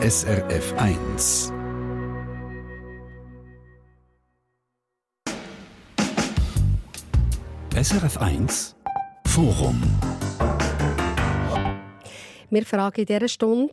SRF 1. SRF 1 Forum. Wir fragen in dieser Stunde,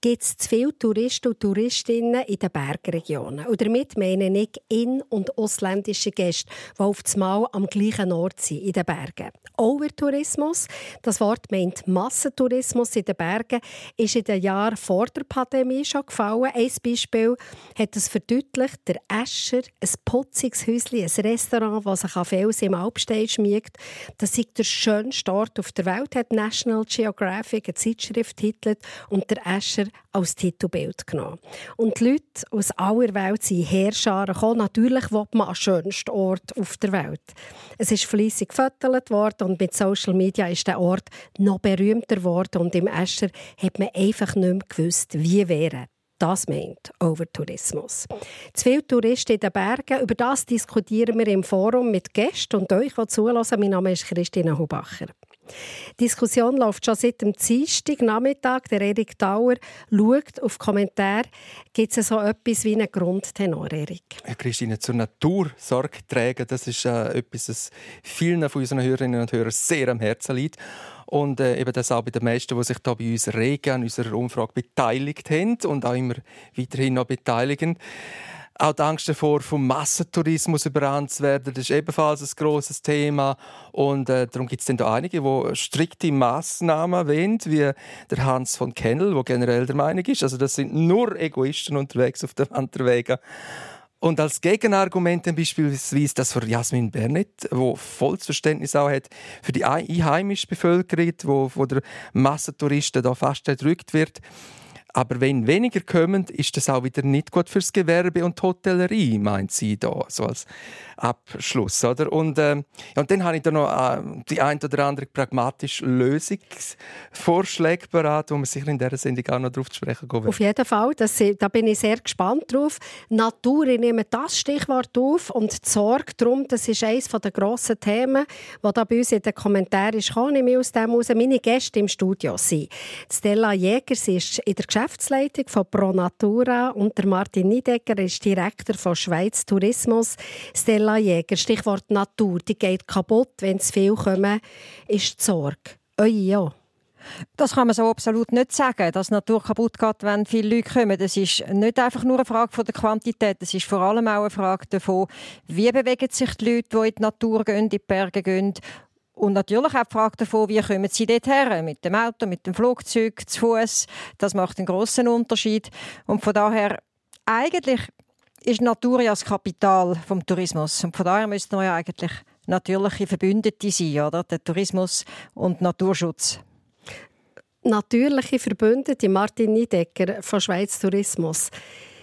gibt es zu viele Touristen und Touristinnen in den Bergregionen. Und damit meine ich in- und ausländische Gäste, die auf einmal am gleichen Ort sind, in den Bergen. Overtourismus, das Wort meint Massentourismus in den Bergen, ist in den Jahren vor der Pandemie schon gefallen. Ein Beispiel hat es verdeutlicht, der Escher, ein putziges Häuschen, ein Restaurant, das sich an Felsen im Alpstein schmiegt. Das ist der schönste Ort auf der Welt, hat National Geographic eine Zeitschrift titelt und der Escher als Titelbild genommen. Und die Leute aus aller Welt sind Heerscharen gekommen. Natürlich will man am schönsten Ort auf der Welt. Es ist fleissig gefotogt worden und mit Social Media ist der Ort noch berühmter geworden und im Escher hat man einfach nicht mehr gewusst, wie wäre. Das meint Overtourismus. Zu viele Touristen in den Bergen. Über das diskutieren wir im Forum mit Gästen und euch, die zulassen. Mein Name ist Christina Hubacher. Die Diskussion läuft schon seit dem Dienstag Nachmittag. Der Erik Dauer schaut auf Kommentare. Gibt es so etwas wie einen Grundtenor, Erik? Christine, zur Natur Sorge tragen, das ist äh, etwas, das vielen von unseren Hörerinnen und Hörern sehr am Herzen liegt. Und äh, eben das auch bei den meisten, die sich da bei uns regen, an unserer Umfrage beteiligt haben und auch immer weiterhin noch beteiligen. Auch die Angst davor, vom Massentourismus überrannt zu werden, das ist ebenfalls ein grosses Thema. Und äh, darum gibt es dann da einige, die strikte Massnahmen wollen, wie der Hans von Kennel, der generell der Meinung ist, also das sind nur Egoisten unterwegs auf den Wanderwegen. Und als Gegenargument beispielsweise das von Jasmin Bernet, wo volles Verständnis auch hat für die einheimische Bevölkerung, wo von der Massentouristen da fast erdrückt wird. Aber wenn weniger kommen, ist das auch wieder nicht gut fürs Gewerbe und Hotellerie, meint sie da, so als Abschluss, oder? Und, äh, und dann habe ich da noch äh, die ein oder andere pragmatische Lösungsvorschläge beraten, wo man sicher in dieser Sendung auch noch darauf zu sprechen kommen Auf jeden Fall, das, da bin ich sehr gespannt drauf. Natur, ich nehme das Stichwort auf und die Sorge darum, das ist eines der grossen Themen, die da bei uns in den Kommentaren ist, kann ich aus dem heraus meine Gäste im Studio sind. Stella Jäger, sie ist in der Geschäftsleitung von Pro Natura und der Martin Niedecker ist Direktor von Schweiz Tourismus. Stella Jäger, Stichwort Natur, die geht kaputt, wenn zu viel kommen, ist die Sorge. Eure ja. Das kann man so absolut nicht sagen, dass die Natur kaputt geht, wenn viele Leute kommen. Das ist nicht einfach nur eine Frage der Quantität, das ist vor allem auch eine Frage davon, wie bewegen sich die Leute, die in die Natur gehen, in die Berge gehen und natürlich auch die Frage davon, wie kommen sie dort her? Mit dem Auto, mit dem Flugzeug, zu Fuß. Das macht einen großen Unterschied. Und von daher, eigentlich ist Natur ja das Kapital vom Tourismus. Und von daher müssten wir ja eigentlich natürliche Verbündete sein, oder? Der Tourismus und Naturschutz. Natürliche Verbündete, Martin Niedecker von Schweiz Tourismus.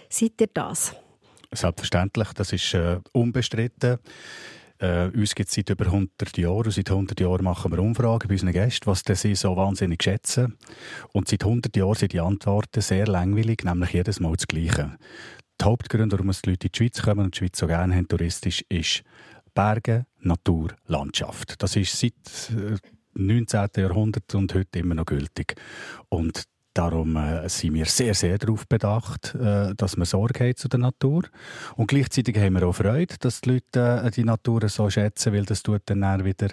Seid ihr das? Selbstverständlich, das ist äh, unbestritten. Äh, uns gibt es seit über 100 Jahren. Seit 100 Jahren machen wir Umfragen bei unseren Gästen, was sie so wahnsinnig schätzen. Und seit 100 Jahren sind die Antworten sehr langweilig, nämlich jedes Mal das Gleiche. Die Hauptgründe, warum die Leute in die Schweiz kommen und die Schweiz so gerne haben, touristisch, ist Berge, Natur, Landschaft. Das ist seit 19. Äh, Jahrhundert und heute immer noch gültig. Und Darum äh, sind wir sehr, sehr darauf bedacht, äh, dass wir Sorge haben zu der Natur. Und gleichzeitig haben wir auch Freude, dass die Leute äh, die Natur so schätzen, weil das tut dann wieder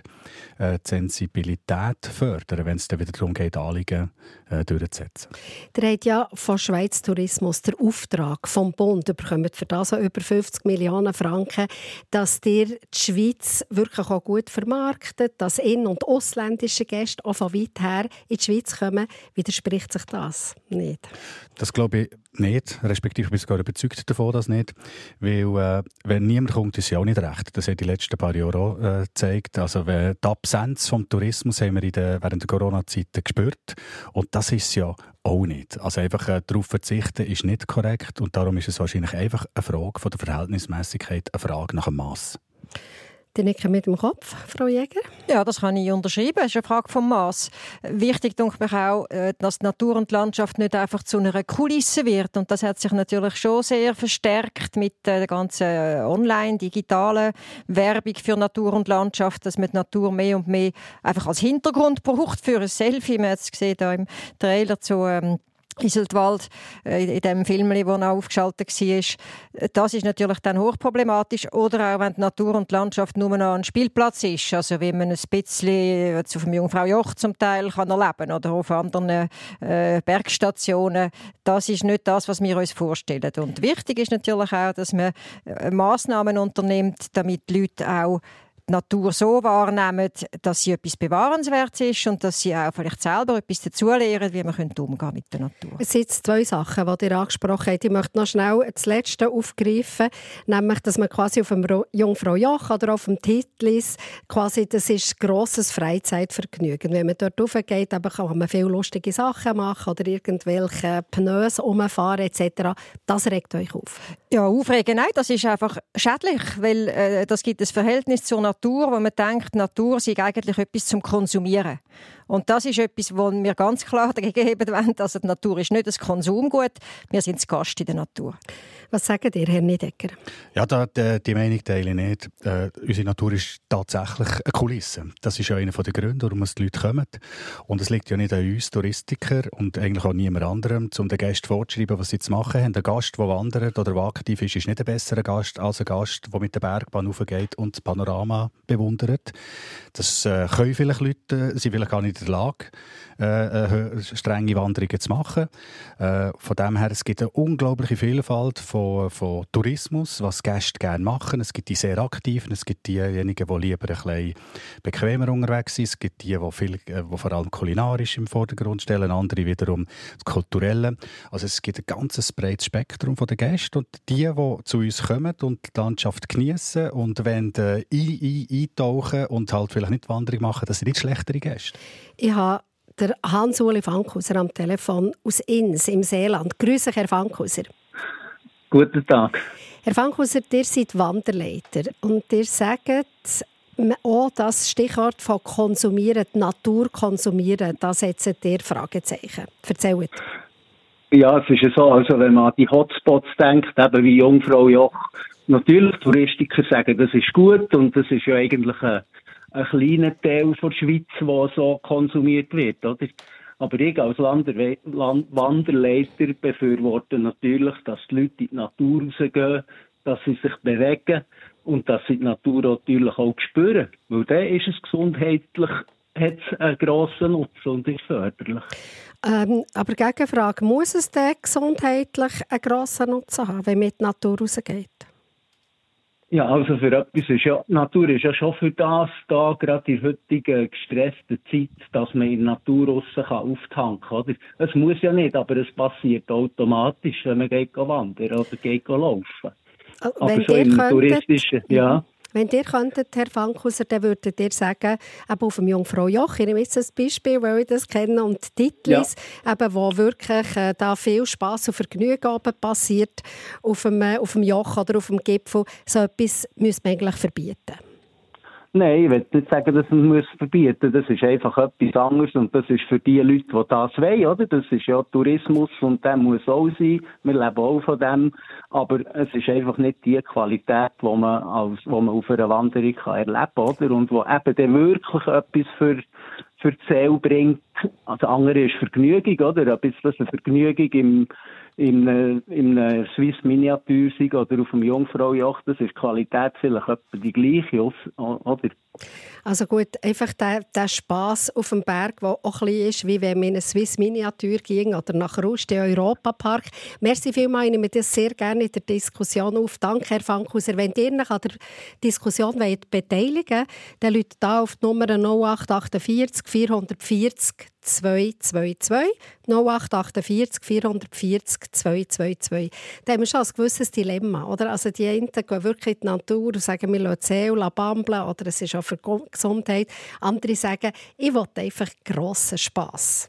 äh, die Sensibilität fördern, wenn es dann wieder darum geht, Anliegen äh, durchzusetzen. Der hat ja von Schweiz Tourismus den Auftrag vom Bund bekommen, für das über 50 Millionen Franken, dass dir die Schweiz wirklich auch gut vermarktet, dass in- und ausländische Gäste auch von weit her in die Schweiz kommen, widerspricht sich das nicht? Das glaube ich nicht, respektive ich bin sogar überzeugt davon, dass nicht, weil äh, wenn niemand kommt, ist ja auch nicht recht. Das hat die letzten paar Jahre auch äh, gezeigt. Also die Absenz vom Tourismus haben wir in der, während der Corona-Zeit gespürt und das ist ja auch nicht. Also einfach äh, darauf verzichten ist nicht korrekt und darum ist es wahrscheinlich einfach eine Frage von der Verhältnismäßigkeit, eine Frage nach dem Maß. Die nicken mit dem Kopf, Frau Jäger. Ja, das kann ich unterschreiben. Es ist eine Frage vom Maß. Wichtig denke ich auch, äh, dass die Natur und die Landschaft nicht einfach zu einer Kulisse wird. Und das hat sich natürlich schon sehr verstärkt mit der ganzen äh, online, digitalen Werbung für Natur und Landschaft, dass man die Natur mehr und mehr einfach als Hintergrund braucht für ein Selfie. Man hat es gesehen da im Trailer zu ähm, Iseltwald, äh, in dem Film, wo er aufgeschaltet war. Das ist natürlich dann hochproblematisch. Oder auch, wenn die Natur und die Landschaft nur noch ein Spielplatz ist. Also wie man ein bisschen auf dem Jungfrau Joch zum Teil kann erleben oder auf anderen äh, Bergstationen. Das ist nicht das, was wir uns vorstellen. Und wichtig ist natürlich auch, dass man äh, Massnahmen unternimmt, damit die Leute auch die Natur so wahrnehmen, dass sie etwas Bewahrenswertes ist und dass sie auch vielleicht selber etwas dazulernen, wie man umgehen mit der Natur. Es sind zwei Sachen, die ihr angesprochen habt. Ich möchte noch schnell das Letzte aufgreifen, nämlich, dass man quasi auf dem Jungfrau Joch oder auf dem Titlis quasi, das ist grosses Freizeitvergnügen. Wenn man dort raufgeht, kann man viele lustige Sachen machen oder irgendwelche Pneus umfahren etc. Das regt euch auf? Ja, aufregen, nein, das ist einfach schädlich, weil äh, das gibt ein Verhältnis zur Natur Natur, wo man denkt, Natur sei eigentlich etwas zum Konsumieren. Und das ist etwas, wo wir ganz klar dagegen heben wollen. Also die Natur ist nicht das Konsumgut, wir sind das Gast in der Natur. Was sagen ihr, Herr Niedecker? Ja, da, die, die Meinung teile ich nicht. Äh, unsere Natur ist tatsächlich eine Kulisse. Das ist ja einer der Gründe, warum die Leute kommen. Und es liegt ja nicht an uns Touristiker und eigentlich auch niemand anderem, um den Gästen vorzuschreiben, was sie zu machen haben. Ein Gast, der wandert oder der aktiv ist, ist nicht ein besserer Gast als ein Gast, der mit der Bergbahn raufgeht und das Panorama bewundert. Das äh, können vielleicht Leute, sie vielleicht gar nicht der Lage, äh, äh, strenge Wanderungen zu machen. Äh, von dem her, es gibt eine unglaubliche Vielfalt von, von Tourismus, was Gäste gerne machen. Es gibt die sehr aktiven, es gibt diejenigen, die lieber ein bisschen bequemer unterwegs sind. Es gibt die, die, viel, äh, die vor allem kulinarisch im Vordergrund stellen, andere wiederum das Kulturelle. Also es gibt ein ganzes breites Spektrum von den Gästen und die, die zu uns kommen und die Landschaft genießen und wenn äh, eintauchen und halt vielleicht nicht Wanderung machen, das sind nicht schlechtere Gäste. Ich habe der Hans-Uli Fankhauser am Telefon aus Inns im Seeland. Grüße, Herr Fankhauser. Guten Tag. Herr Fankhauser, ihr seid Wanderleiter und ihr sagt, auch das Stichwort von konsumieren, die Natur konsumieren, da setzt ihr Fragezeichen. Erzählt. Ja, es ist ja so, also wenn man an die Hotspots denkt, eben wie Jungfrau Joch, natürlich Touristiker sagen, das ist gut und das ist ja eigentlich ein ein kleiner Teil der Schweiz, der so konsumiert wird, oder? Aber ich als Landerwe Land Wanderleiter befürworte natürlich, dass die Leute in die Natur rausgehen, dass sie sich bewegen und dass sie die Natur natürlich auch spüren. Weil dann ist es gesundheitlich hat einen grossen Nutzen und ist förderlich. Ähm, aber Gegenfrage, muss es denn gesundheitlich einen grossen Nutzen haben, wenn man in die Natur rausgeht? Ja, also für etwas ist ja, Natur ist ja schon für das da, gerade in heutigen gestressten Zeit, dass man in der Natur aussen kann auftanken oder? Es muss ja nicht, aber es passiert automatisch, wenn man geht wandern oder geht laufen. Also, aber so im touristischen, ja. Wenn ihr könntet, Herr Fankhauser, dann würdet ihr sagen, eben auf dem Jungfrau Joch, ich nehme jetzt ein Beispiel, weil ich das kenne, und Titlis, ja. eben, wo wirklich äh, da viel Spass und Vergnügen passiert, auf dem, äh, auf dem Joch oder auf dem Gipfel, so etwas müsste man eigentlich verbieten. Nein, ich will nicht sagen, dass man es verbieten muss. Das ist einfach etwas anderes und das ist für die Leute, die das wollen, oder? Das ist ja Tourismus und der muss auch sein. Wir leben auch von dem. Aber es ist einfach nicht die Qualität, die man, als, wo man auf einer Wanderung kann erleben kann, oder? Und wo eben dann wirklich etwas für, für die Seele bringt. Also andere ist Vergnügung, oder? Ein bisschen Vergnügung im, in einem, in einem Swiss Miniatursieg oder auf dem Jungfraujocht, das ist die Qualität vielleicht etwa die gleiche, oder? Also gut, einfach der, der Spass auf dem Berg, der auch ein ist, wie wenn man in eine Swiss Miniatur ging oder nach Rust, im Europapark. Merci vielmals, ich nehme das sehr gerne in der Diskussion auf. Danke, Herr Fankhauser. Wenn ihr euch an der Diskussion wollt beteiligen wollt, dann läutet da auf die Nummer 0848 440 222 0848 440 222. Da haben wir schon ein gewisses Dilemma. Oder? Also die einen gehen wirklich in die Natur und sagen, wir lassen bambeln oder es ist auch für Gesundheit. Andere sagen, ich will einfach grossen Spass.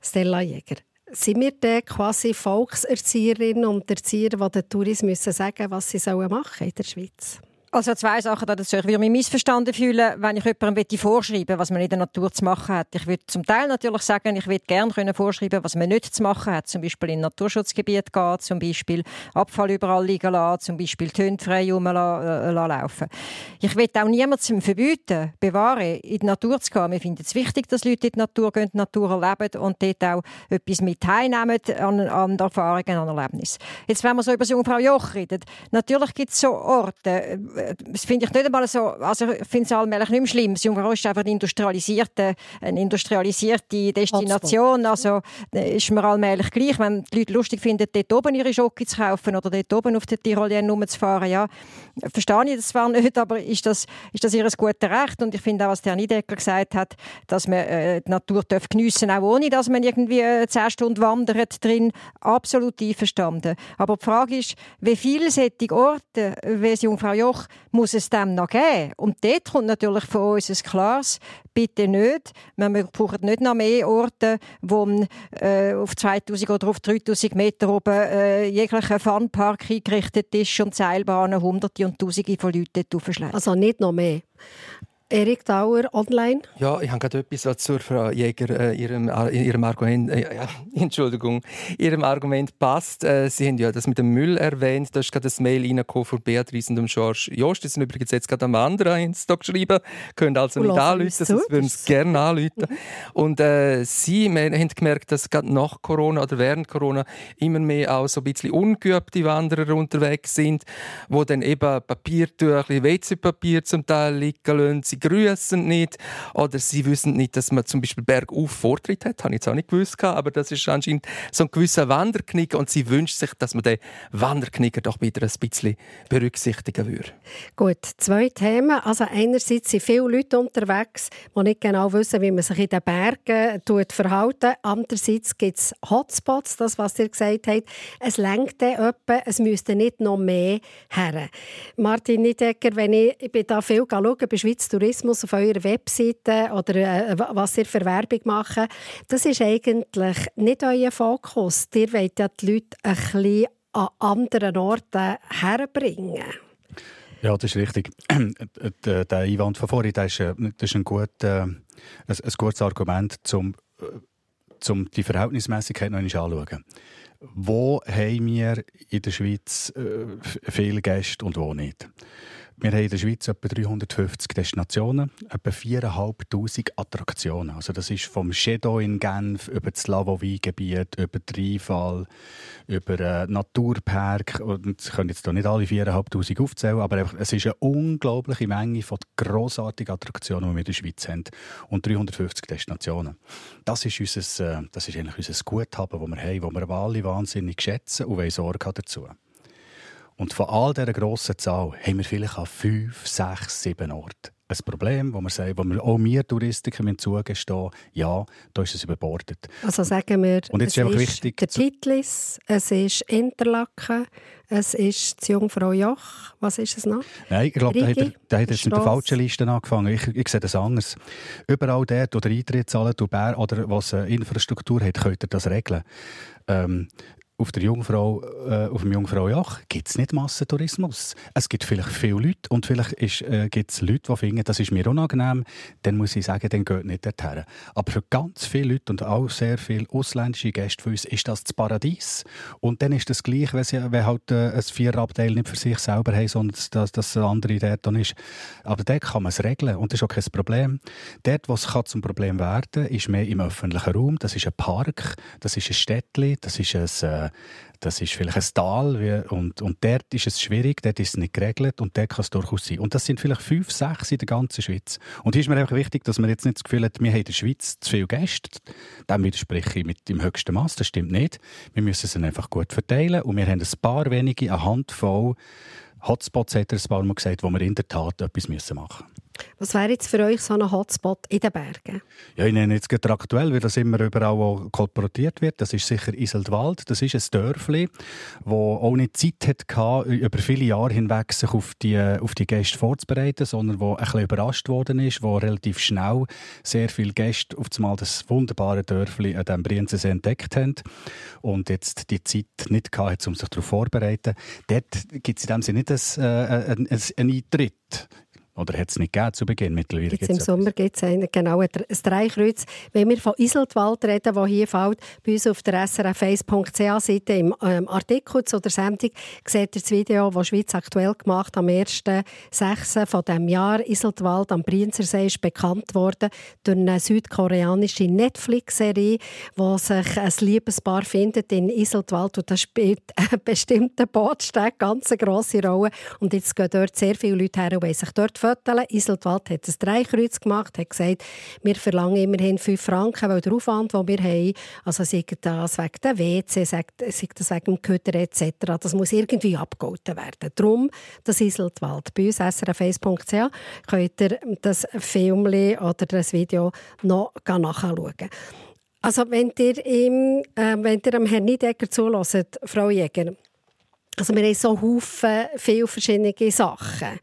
Stella Jäger. Sind wir dann quasi Volkserzieherinnen und Erzieher, die den Tourismus sagen müssen, was sie machen sollen in der Schweiz? Also zwei Sachen dazu. Ich würde mich missverstanden fühlen, wenn ich jemandem vorschreiben was man in der Natur zu machen hat. Ich würde zum Teil natürlich sagen, ich würde gerne vorschreiben, was man nicht zu machen hat. Zum Beispiel in Naturschutzgebiet gehen, zum Beispiel Abfall überall liegen lassen, zum Beispiel Töne frei rumlaufen. Äh, ich will auch niemandem verbieten, bewahren, in die Natur zu gehen. Wir finden es wichtig, dass Leute in die Natur gehen, die Natur erleben und dort auch etwas mit teilnehmen an, an Erfahrungen, an Erlebnissen. Jetzt, wenn wir so über das Jungfrau Joch reden, natürlich gibt es so Orte, äh, das finde ich nicht einmal so, also ich finde es allmählich nicht mehr schlimm. Das Jungfrau ist einfach eine industrialisierte, eine industrialisierte Destination, also äh, ist mir allmählich gleich. Wenn die Leute lustig finden, dort oben ihre Schocke zu kaufen oder dort oben auf der Tirolien rumzufahren, ja, verstehe ich das zwar nicht, aber ist das, ist das ihr gutes Recht? Und ich finde auch, was der Niedecker gesagt hat, dass man äh, die Natur darf geniessen auch ohne, dass man irgendwie äh, zehn Stunden wandert drin, absolut einverstanden. Aber die Frage ist, wie viele solche Orte wie das Jungfrau Joch muss es dem noch geben. Und dort kommt natürlich von uns ein klares bitte nicht. Wir brauchen nicht noch mehr Orte, wo äh, auf 2000 oder auf 3000 Meter oben äh, jeglicher Funpark eingerichtet ist und Seilbahnen hunderte und tausende von Leuten dort Also nicht noch mehr. Erik Dauer online. Ja, ich habe gerade etwas zur Frau Jäger, äh, ihrem, äh, ihrem Argument, äh, ja, Entschuldigung, ihrem Argument passt. Äh, Sie haben ja das mit dem Müll erwähnt. Da ist gerade das Mail reingekommen von Beatrice und George Jost. Die sind übrigens jetzt gerade am anderen Insta geschrieben. Können also nicht anrufen, sonst würden sie gerne anrufen. Und äh, Sie haben gemerkt, dass gerade nach Corona oder während Corona immer mehr auch so ein bisschen ungeübte Wanderer unterwegs sind, wo dann eben Papiertücher, WC-Papier zum Teil liegen lassen grüßen nicht oder sie wissen nicht, dass man zum Beispiel bergauf Vortritt hat. Habe ich jetzt auch nicht gewusst, aber das ist anscheinend so ein gewisser Wanderknick und sie wünscht sich, dass man den Wanderknicker doch wieder ein bisschen berücksichtigen würde. Gut, zwei Themen. Also einerseits sind viele Leute unterwegs, die nicht genau wissen, wie man sich in den Bergen verhalten Andererseits gibt es Hotspots, das, was ihr gesagt habt. Es lenkt dann es müsste nicht noch mehr her. Martin Niedecker, wenn ich, ich bin da viel schauen, bei Schweiz Tourismus Tourismus auf eurer Webseite oder äh, was ihr für Werbung macht, das ist eigentlich nicht euer Fokus. Ihr wollt ja die Leute ein bisschen an anderen Orten herbringen. Ja, das ist richtig. der Einwand von vorhin das ist, äh, das ist ein, gut, äh, ein, ein gutes Argument, um um die Verhältnismäßigkeit noch einmal anzuschauen. Wo haben wir in der Schweiz äh, viele Gäste und wo nicht? Wir haben in der Schweiz etwa 350 Destinationen, etwa 4'500 Attraktionen. Also das ist vom Shadow in Genf über das Lavovie-Gebiet, über die Rheinfall, über einen Naturpark. Und ich kann jetzt hier nicht alle 4'500 aufzählen, aber einfach, es ist eine unglaubliche Menge von grossartigen Attraktionen, die wir in der Schweiz haben. Und 350 Destinationen. Das ist, unser, äh, das ist eigentlich unser Guthaben, das wir haben, das wir alle wahnsinnig schätzen und Sorge dazu haben. Und von all dieser grossen Zahl haben wir vielleicht an fünf, sechs, sieben Orten ein Problem, wo wir sagen, wo wir auch wir Touristiker zugestehen ja, da ist es überbordet. Also sagen wir, und jetzt es ist, wichtig, der Titlis, es ist Interlaken, es ist das Jungfrau Joch, was ist es noch? Nein, ich glaube, da hat er, da hat er mit der falschen Liste angefangen. Ich, ich sehe das anders. Überall dort, wo der Eintritt zahlt oder was Infrastruktur hat, könnt ihr das regeln. Ähm, auf der Jungfrau, äh, auf dem Jungfraujoch gibt es nicht Massentourismus. Es gibt vielleicht viele Leute und vielleicht äh, gibt es Leute, die finden, das ist mir unangenehm, dann muss ich sagen, dann geht nicht dorthin. Aber für ganz viele Leute und auch sehr viele ausländische Gäste von uns ist das das Paradies. Und dann ist das gleich, wenn, sie, wenn halt äh, ein Vierabteil nicht für sich selber haben, sondern dass, dass andere dort ist. Aber dort kann man es regeln und das ist auch kein Problem. Dort, wo es zum Problem werden kann, ist mehr im öffentlichen Raum. Das ist ein Park, das ist ein Städtchen, das ist ein äh, das ist vielleicht ein Tal und, und dort ist es schwierig, dort ist es nicht geregelt und dort kann es durchaus sein. Und das sind vielleicht fünf, sechs in der ganzen Schweiz. Und hier ist mir einfach wichtig, dass man jetzt nicht das Gefühl hat, wir haben in der Schweiz zu viele Gäste. Dem widerspreche ich mit dem höchsten Maß. Das stimmt nicht. Wir müssen es einfach gut verteilen und wir haben ein paar wenige, eine Handvoll Hotspots, hat er ein paar Mal gesagt, wo wir in der Tat etwas machen müssen. Was wäre jetzt für euch so ein Hotspot in den Bergen? Ja, ich nenne jetzt gerade aktuell, weil das immer überall kolportiert wird. Das ist sicher Iseldwald. Das ist ein Dörfli, wo auch nicht Zeit hatte, über viele Jahre hinweg sich auf die, auf die Gäste vorzubereiten, sondern wo ein bisschen überrascht worden ist, wo relativ schnell sehr viele Gäste auf einmal das wunderbare Dörfli an dem Brienzensee entdeckt haben und jetzt die Zeit nicht hatte, um sich darauf vorzubereiten. Dort gibt es in dem Sinne nicht einen, äh, einen, einen Eintritt oder hat es nicht gegeben zu Beginn? Mittlerweile Jetzt Im Sommer gibt es genau ein Dreikreuz. Wenn wir von Iseltwald reden, der hier fällt, bei uns auf der srf1.ch-Seite im ähm, Artikel zu der Sendung, seht ihr das Video, das Schweiz aktuell gemacht am 1.6. von diesem Jahr. Iseltwald am Brienzersee ist bekannt worden durch eine südkoreanische Netflix-Serie, wo sich ein Liebespaar findet in Iseltwald und das spielt einen bestimmten Bootsteg ganz eine grosse Rolle. Und jetzt gehen dort sehr viele Leute her und sich dort Fotos. Iseltwald hat ein Dreikreuz gemacht, hat gesagt, wir verlangen immerhin 5 Franken, weil der Aufwand, den wir haben, also sei das wegen der WC, sei das wegen dem Köder etc., das muss irgendwie abgehalten werden. Darum das Iseltwald. Bei uns srf1.ch könnt ihr das Film oder das Video noch nachschauen. Also wenn ihr, ihm, äh, wenn ihr dem Herrn Niedecker zulässt, Frau Jäger, also wir haben so Haufen, viele verschiedene Sachen.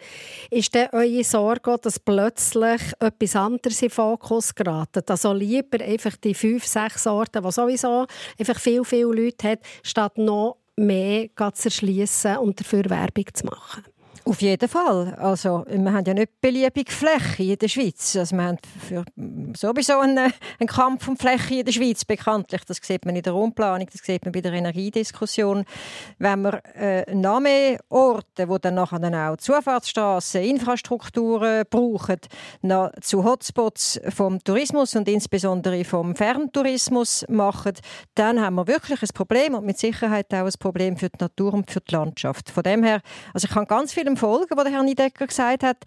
Ist denn eure Sorge, dass plötzlich etwas anderes in den Fokus gerät? Also lieber einfach die fünf, sechs Orte, die sowieso einfach viel, viele Leute hat, statt noch mehr zu erschließen und dafür Werbung zu machen? Auf jeden Fall. Also, wir haben ja nicht beliebige Fläche in der Schweiz. Also, wir haben für sowieso einen, einen, Kampf um Fläche in der Schweiz, bekanntlich. Das sieht man in der Raumplanung, das sieht man bei der Energiediskussion. Wenn wir äh, noch mehr Orte, wo dann nachher dann auch Zufahrtsstraßen, Infrastrukturen brauchen, noch zu Hotspots vom Tourismus und insbesondere vom Ferntourismus machen, dann haben wir wirklich ein Problem und mit Sicherheit auch ein Problem für die Natur und für die Landschaft. Von dem her, also ich kann ganz viele dem folgen, was der Herr Niedecker gesagt hat.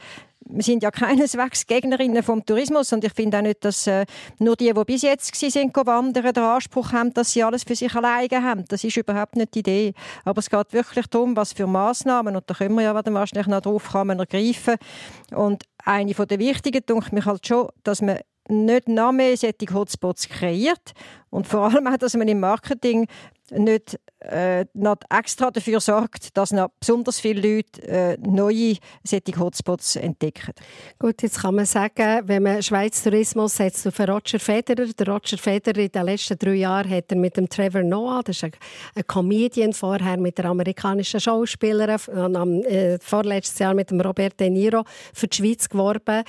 Wir sind ja keineswegs Gegnerinnen vom Tourismus und ich finde auch nicht, dass äh, nur die, die bis jetzt sind, wandern, den Anspruch haben, dass sie alles für sich alleine haben. Das ist überhaupt nicht die Idee. Aber es geht wirklich darum, was für Massnahmen und da können wir ja wahrscheinlich noch drauf kommen, ergreifen. Und eine der wichtigen, denke ich halt schon, dass man nicht noch mehr solche Hotspots kreiert und vor allem auch, dass man im Marketing nicht äh, noch extra dafür sorgt, dass noch besonders viele Leute äh, neue solche Hotspots entdecken. Gut, jetzt kann man sagen, wenn man Schweiz Tourismus setzt auf Roger Federer. Der Roger Federer in den letzten drei Jahren hat er mit dem Trevor Noah, das ist ein, ein Comedian, vorher mit der amerikanischen Schauspielerin, am äh, vorletztes Jahr mit dem Robert De Niro für die Schweiz geworben.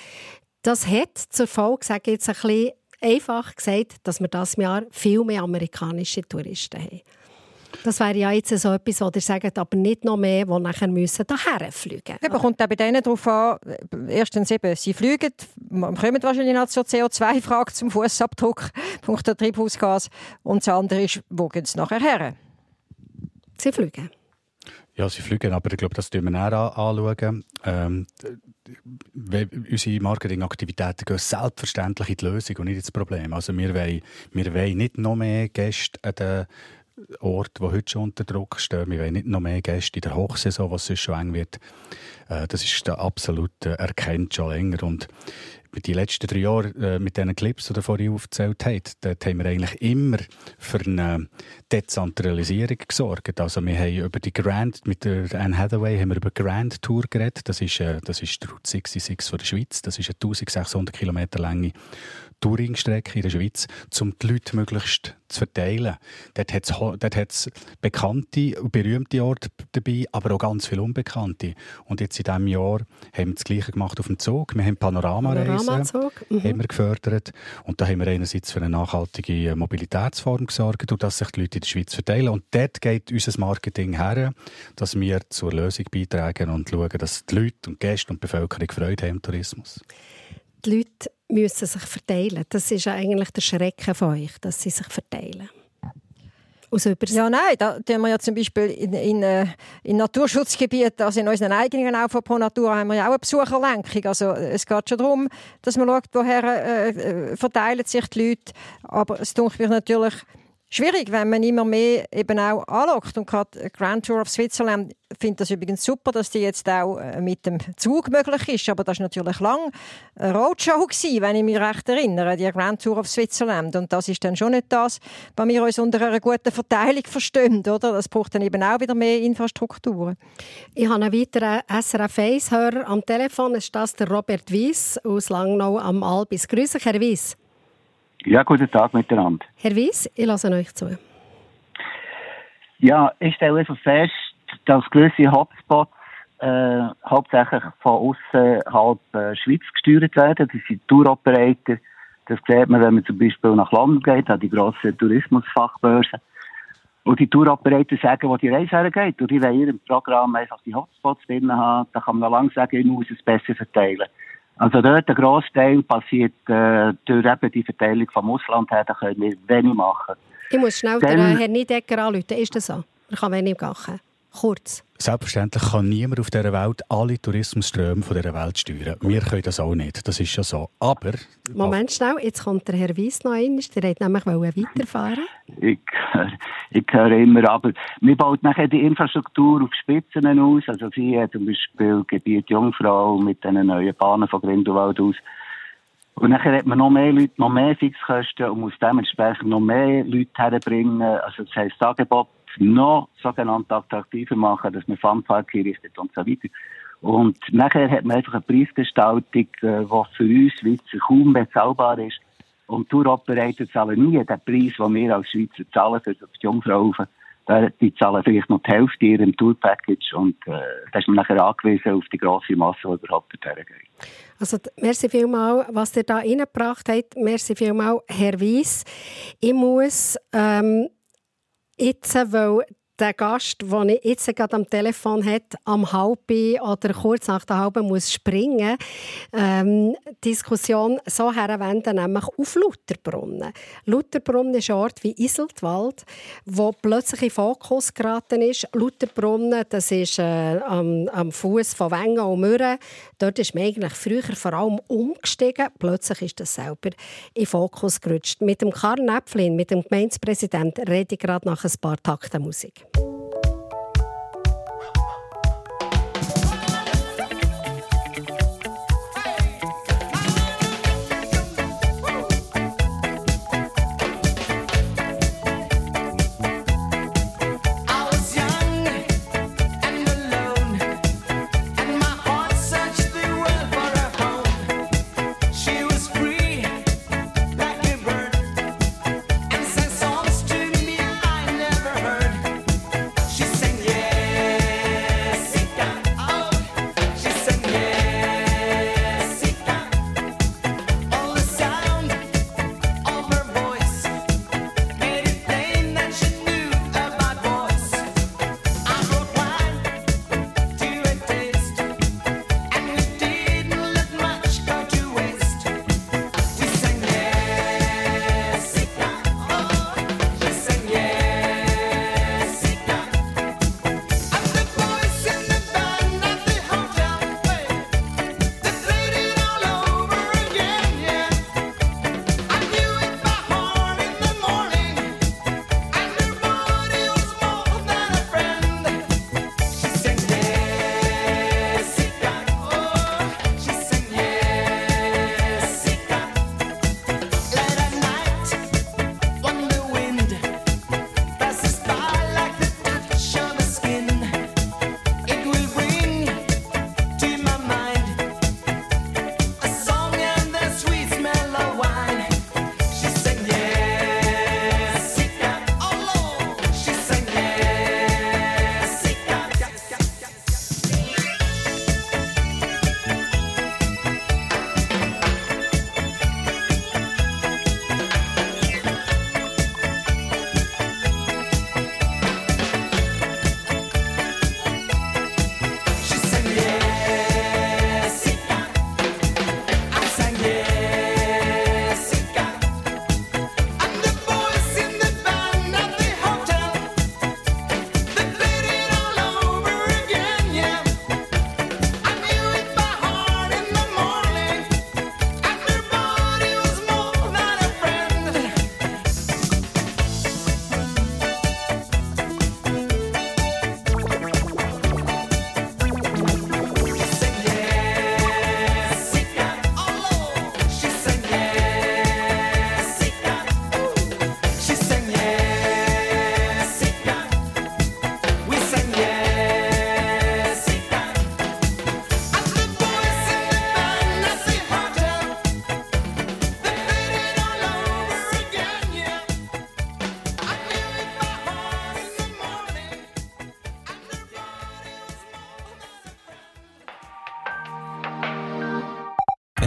Das hat zur Folge, sage ich jetzt ein bisschen einfach gesagt, dass wir das Jahr viel mehr amerikanische Touristen haben. Das wäre ja jetzt so etwas, wo ihr sagt, aber nicht noch mehr, die nachher müssen daher fliegen müssen. kommt auch bei denen darauf an, erstens eben, sie fliegen, kommen wahrscheinlich noch zur CO2-Frage zum Fußabdruck, Punkt der Treibhausgas. Und das andere ist, wo gehen sie nachher her? Sie fliegen. Ja, sie fliegen, aber ich glaube, das schauen wir näher anschauen. Ähm, unsere Marketingaktivitäten gehen selbstverständlich in die Lösung und nicht ins Problem. Also wir wollen, wir wollen nicht noch mehr Gäste an den Orten, die heute schon unter Druck stehen. Wir wollen nicht noch mehr Gäste in der Hochsaison, was sonst schon eng wird. Äh, das ist absolut äh, erkennt schon länger. Und die letzten drei Jahre äh, mit diesen Clips, die ihr vorhin aufgezählt habt, dort haben wir eigentlich immer für eine Dezentralisierung gesorgt. Also wir haben über die Grand, mit der Anne Hathaway haben wir über Grand Tour geredet. Das ist, äh, das ist die Route 66 von der Schweiz. Das ist eine 1600 Kilometer lange Touringstrecke in der Schweiz, um die Leute möglichst zu verteilen. Dort hat es bekannte und berühmte Orte dabei, aber auch ganz viele unbekannte. Und jetzt in diesem Jahr haben wir das Gleiche gemacht auf dem Zug. Wir haben Panoramareisen Panorama mhm. haben wir gefördert. Und da haben wir einerseits für eine nachhaltige Mobilitätsform gesorgt und dass sich die Leute in der Schweiz verteilen. Und dort geht unser Marketing her, dass wir zur Lösung beitragen und schauen, dass die Leute und Gäste und die Bevölkerung Freude haben im Tourismus. Die Leute müssen sich verteilen. Das ist eigentlich der Schrecken von euch, dass sie sich verteilen. Ja, nein, da tun wir ja zum Beispiel in, in, äh, in Naturschutzgebieten, also in unseren eigenen von Pro Natura, haben wir ja auch eine Besucherlenkung. Also es geht schon darum, dass man schaut, woher äh, äh, verteilen sich die Leute. Aber es tut mich natürlich schwierig, wenn man immer mehr eben auch anlockt. Und gerade Grand Tour of Switzerland finde das übrigens super, dass die jetzt auch äh, mit dem Zug möglich ist. Aber das war natürlich lang eine Roadshow gewesen, wenn ich mich recht erinnere, die Grand Tour of Switzerland. Und das ist dann schon nicht das, was wir uns unter einer guten Verteilung verstehen, oder? Das braucht dann eben auch wieder mehr Infrastrukturen. Ich habe einen weiteren SRF 1-Hörer am Telefon. Ist das der Robert Weiss aus Langnau am Albis. Grüße, Herr Weiss. Ja, guten Tag miteinander. Herr Weiss, ich lasse euch zu. Ja, ich stelle einfach fest, dass gewisse Hotspots äh, hauptsächlich von außen halb äh, Schweiz gesteuert werden. Das sind Touroperator. Das sieht man, wenn man zum Beispiel nach London geht, an die grossen Tourismusfachbörsen. Und die Touroperator sagen, wo die Reise hergeht. Und die wollen in ihrem Programm einfach die Hotspots drin haben. Da kann man noch lange sagen, ich muss es besser verteilen. Also dort ein Großteil passiert äh, durch eben die Verteilung vom Ausland her, da können wir wenig machen. Ich muss schnell Dann, den Herrn Niedecker anrufen. Ist das so? Er kann wenig machen. Kurz. Selbstverständlich kann niemand auf dieser Welt alle Tourismusströme von dieser Welt steuern. Wir können das auch nicht. Das ist schon so. Aber... Moment schnell, jetzt kommt der Herr Weiss noch rein. Der wollte nämlich weiterfahren. Ich, ich höre immer, aber wir bauen nachher die Infrastruktur auf Spitzen aus. Also sie hat zum Beispiel Gebiet Jungfrau mit den neuen Bahnen von Grindelwald aus. Und nachher hat man noch mehr Leute, noch mehr Fixkosten und muss dementsprechend noch mehr Leute herbringen. Also das heisst, das Angebot noch sogenannt attraktiver machen, dass man Funpark einrichtet und so weiter. Und nachher hat man einfach eine Preisgestaltung, die äh, für uns Schweizer kaum bezahlbar ist. Und Tour-Operator zahlen nie den Preis, den wir als Schweizer zahlen für die Jungfrau. Die zahlen vielleicht noch die Hälfte ihrem Tour-Package und äh, da ist man nachher angewiesen auf die grosse Masse, die überhaupt dorthin geht. Also, merci vielmal, was ihr da reingebracht habt. Merci vielmal, Herr Weiss. Ich muss ähm, jetzt, weil der Gast, den ich jetzt gerade am Telefon hat, am halben oder kurz nach der halben muss springen, ähm, Diskussion so herwenden, nämlich auf Lutherbrunnen. Lutherbrunnen ist ein Ort wie Iseltwald, wo plötzlich in Fokus geraten ist. Lutherbrunnen, das ist äh, am, am Fuß von Wengen und Mürren. Dort ist man eigentlich früher vor allem umgestiegen. Plötzlich ist das selber in Fokus gerutscht. Mit dem Karl Näpflin, mit dem Gemeindepräsidenten, rede ich gerade nach ein paar Takten Musik.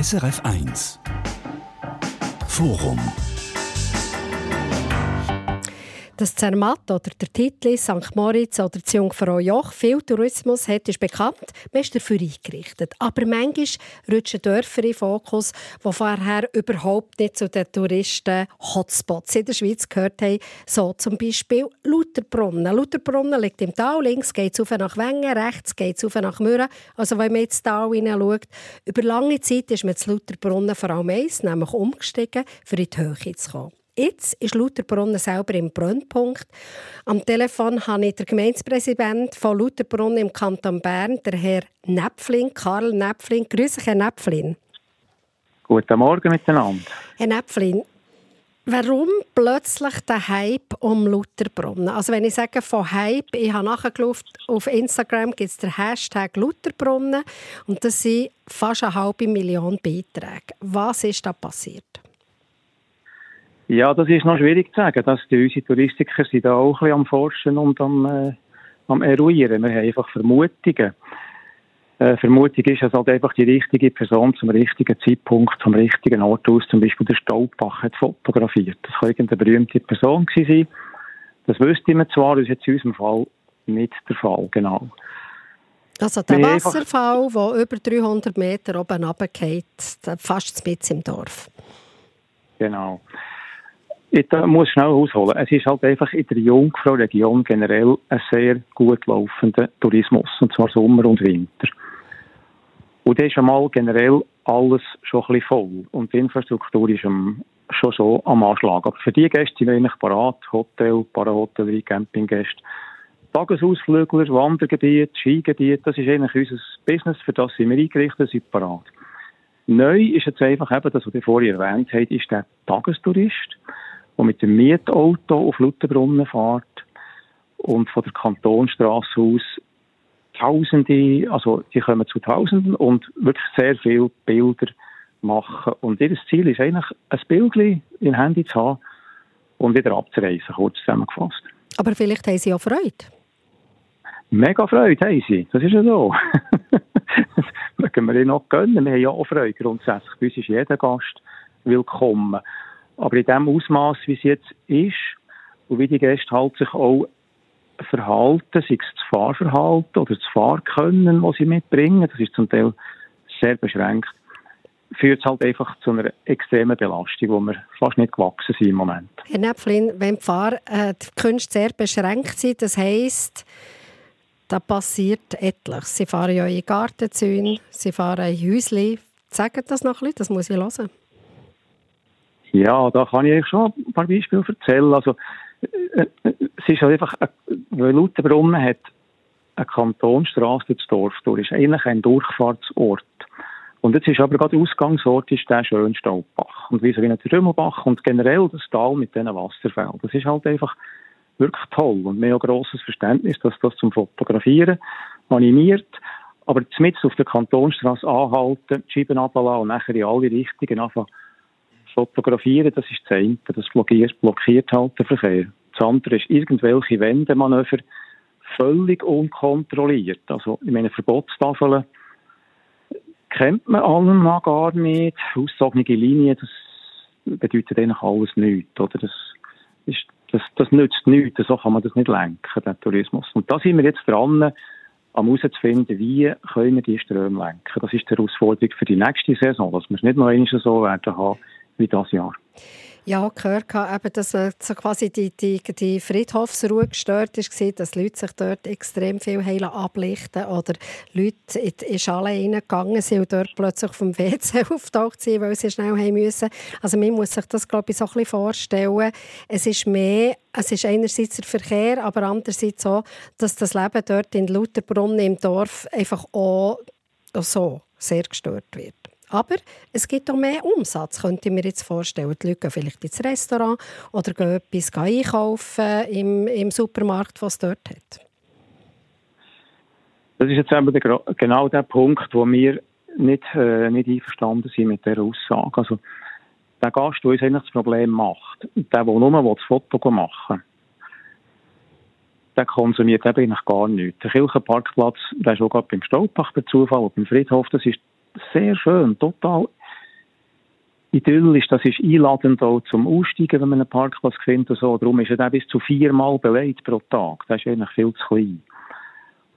SRF 1 Forum Das Zermatt oder der Titel St. Moritz oder das Jungfrau Joch viel Tourismus hat, ist bekannt. Man ist dafür eingerichtet. Aber manchmal rutschen Dörfer in Fokus, die vorher überhaupt nicht zu den Touristen-Hotspots in der Schweiz gehört haben. So zum Beispiel Lutherbrunnen. Lutherbrunnen liegt im Tal. Links geht es nach Wengen, rechts geht es nach Mürren. Also wenn man ins Tal hineinschaut. Über lange Zeit ist man zu Lutherbrunnen vor allem eins, nämlich umgestiegen, für in die Höhe zu kommen. Jetzt ist Lutherbrunnen selber im Brennpunkt. Am Telefon habe ich den Gemeindepräsident von Lutherbrunnen im Kanton Bern, der Herr Näpflin, Karl Näpflin. Grüße, Herr Näpflin. Guten Morgen miteinander. Herr Näpflin, warum plötzlich der Hype um Lutherbrunnen? Also wenn ich sage von Hype, ich habe nachgeschaut, auf Instagram gibt es den Hashtag Lutherbrunnen und das sind fast eine halbe Million Beiträge. Was ist da passiert? Ja, das ist noch schwierig zu sagen. Dass die, unsere Touristiker sind da auch ein bisschen am Forschen und am, äh, am Eruieren. Wir haben einfach Vermutungen. Äh, Vermutung ist, dass halt einfach die richtige Person zum richtigen Zeitpunkt, zum richtigen Ort aus, zum Beispiel der Staubbach, hat fotografiert. Das kann irgendeine berühmte Person sein. Das wüsste man zwar, das ist jetzt in unserem Fall nicht der Fall, genau. Also der Wasserfall, der über 300 Meter oben runtergeht, fast mit im Dorf. Genau. Ich muss schnell ausholen. Es ist halt einfach in der Jungfrau-Region generell ein sehr gut laufender Tourismus, und zwar Sommer und Winter. Und da ist einmal generell alles schon ein bisschen voll und die Infrastruktur ist schon so am Anschlag. Aber für die Gäste sind wir eigentlich parat, Hotel, Parahotellerie, Campinggäste, Tagesausflügler, Wandergebiet, Skigebiet, das ist eigentlich unser Business, für das sind wir eingerichtet, sind parat. Neu ist jetzt einfach eben, das, was ihr vorhin erwähnt habt, ist der Tagestourist der mit dem Mietauto auf Lutherbrunnen fährt und von der Kantonstraße aus Tausende, also die kommen zu Tausenden und wirklich sehr viele Bilder machen. Und ihr Ziel ist eigentlich, ein Bild im Handy zu haben und wieder abzureisen, kurz zusammengefasst. Aber vielleicht haben Sie auch Freude. Mega Freude haben sie, das ist ja so. das mögen wir ihnen noch gönnen. Wir haben ja auch Freude grundsätzlich. Bei uns ist jeder Gast willkommen. Aber in dem Ausmaß, wie es jetzt ist, und wie die Gäste halt sich auch verhalten, sei es das Fahrverhalten oder das Fahrkönnen, das sie mitbringen, das ist zum Teil sehr beschränkt, führt es halt einfach zu einer extremen Belastung, wo wir fast nicht gewachsen sind im Moment. Herr Näpflin, wenn die Fahrkünste sehr beschränkt sind, das heisst, da passiert etwas. Sie fahren ja in Gartenzäune, sie fahren in Häusli. Sagen das noch ein bisschen, das muss ich hören. Ja, da kann ich schon ein paar Beispiele erzählen. Also, äh, äh, es ist einfach, äh, weil Lauterbrunnen hat eine Kantonstraße durchs Dorf durch, ist eigentlich ein Durchfahrtsort. Und jetzt ist aber gerade der Ausgangsort ist der schöne Staubbach. Und wie so wie ein Rümmelbach und generell das Tal mit diesen Wasserfällen. Das ist halt einfach wirklich toll. Und haben ein grosses Verständnis, dass das zum Fotografieren animiert. Aber zumindest auf der Kantonstraße anhalten, die Scheiben und nachher in alle Richtungen anfangen Fotografieren, das ist das eine, das blockiert, blockiert halt den Verkehr. Das andere ist irgendwelche Wendemanöver völlig unkontrolliert. Also, ich meine, Verbotstafeln kennt man allen noch gar nicht. Aussagende Linien, das bedeutet eigentlich alles nichts, oder? Das ist, das, das nützt nichts. So kann man das nicht lenken, der Tourismus. Und da sind wir jetzt dran, am herauszufinden, wie können wir die Ströme lenken. Das ist die Herausforderung für die nächste Saison, dass wir es nicht noch einmal so werden haben, wie das Jahr. Ja, gehört eben, dass so quasi die, die, die Friedhofsruhe gestört ist, dass Leute sich dort extrem viel heilen ablichten oder Leute in die Schale reingegangen sind und dort plötzlich vom WC auftaucht sind, weil sie schnell heim müssen. Also man muss sich das, glaube ich, so ein bisschen vorstellen. Es ist mehr, es ist einerseits der Verkehr, aber andererseits so, dass das Leben dort in Lutherbrunnen im Dorf einfach auch so sehr gestört wird. Aber es gibt auch mehr Umsatz, könnte ich mir jetzt vorstellen. Die Leute gehen vielleicht ins Restaurant oder gehen etwas einkaufen im, im Supermarkt, was es dort hat. Das ist jetzt eben der, genau der Punkt, wo wir nicht, äh, nicht einverstanden sind mit dieser Aussage. Also, der Gast, der uns eigentlich das Problem macht, der, der nur das Foto machen der konsumiert eben eigentlich gar nichts. Der Kirchenparkplatz, der ist auch gerade beim Stolpach bei Zufall, beim Friedhof, das ist sehr schön, total idyllisch, das ist einladend auch zum Aussteigen, wenn man einen Parkplatz findet und so. Darum ist er bis zu viermal belegt pro Tag. Das ist eigentlich viel zu klein.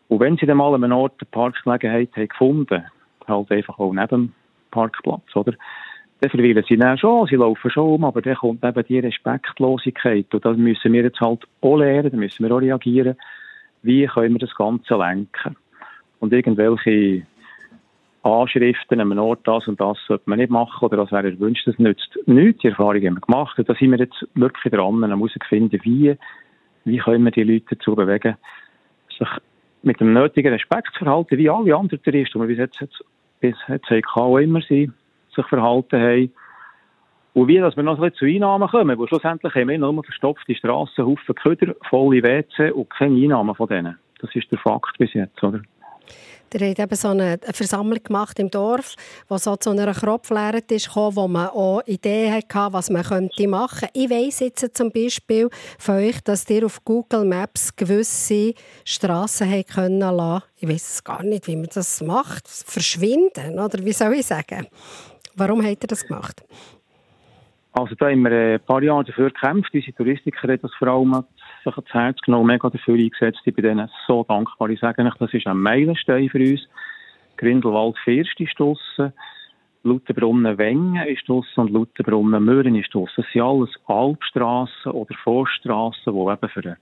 Und wenn sie dann mal an einem Ort eine Parkgelegenheit haben gefunden, halt einfach auch neben dem Parkplatz, oder? Dann verweilen sie dann schon, sie laufen schon um, aber dann kommt eben die Respektlosigkeit. Und da müssen wir jetzt halt auch lernen, da müssen wir auch reagieren. Wie können wir das Ganze lenken? Und irgendwelche Anschriften an einem Ort, das und das sollte man nicht machen oder das wäre erwünscht, das nützt nichts. Die Erfahrung haben wir gemacht. Und da sind wir jetzt wirklich dran, herauszufinden, wie, wie können wir die Leute dazu bewegen, sich mit dem nötigen Respekt zu verhalten, wie alle anderen Touristen, die wir bis jetzt, bis jetzt auch immer sind, sich verhalten haben. Und wie, dass wir noch ein zu Einnahmen kommen, weil schlussendlich haben wir nur verstopfte Strassen, Haufen Köder, volle WC und keine Einnahmen von denen. Das ist der Fakt bis jetzt, oder? Der hat eben so eine Versammlung gemacht im Dorf, wo so zu einer Kropflehre ist wo man auch Ideen hatte, was man könnte machen könnte. Ich weiss jetzt zum Beispiel von euch, dass ihr auf Google Maps gewisse Strassen können lassen. Ich weiß gar nicht, wie man das macht. Verschwinden, oder wie soll ich sagen? Warum habt ihr das gemacht? Also da haben wir ein paar Jahre dafür gekämpft. Unsere Touristiker haben das vor allem sich ans Herz genommen, mega dafür eingesetzt. Ich bin denen so dankbar. Ich sage euch, das ist ein Meilenstein für uns. Grindelwald First ist draussen, Lutherbrunnen Wengen ist draussen und Lutherbrunnen Möhren ist draussen. Das sind alles Albstrassen oder Vorstrassen, die eben für,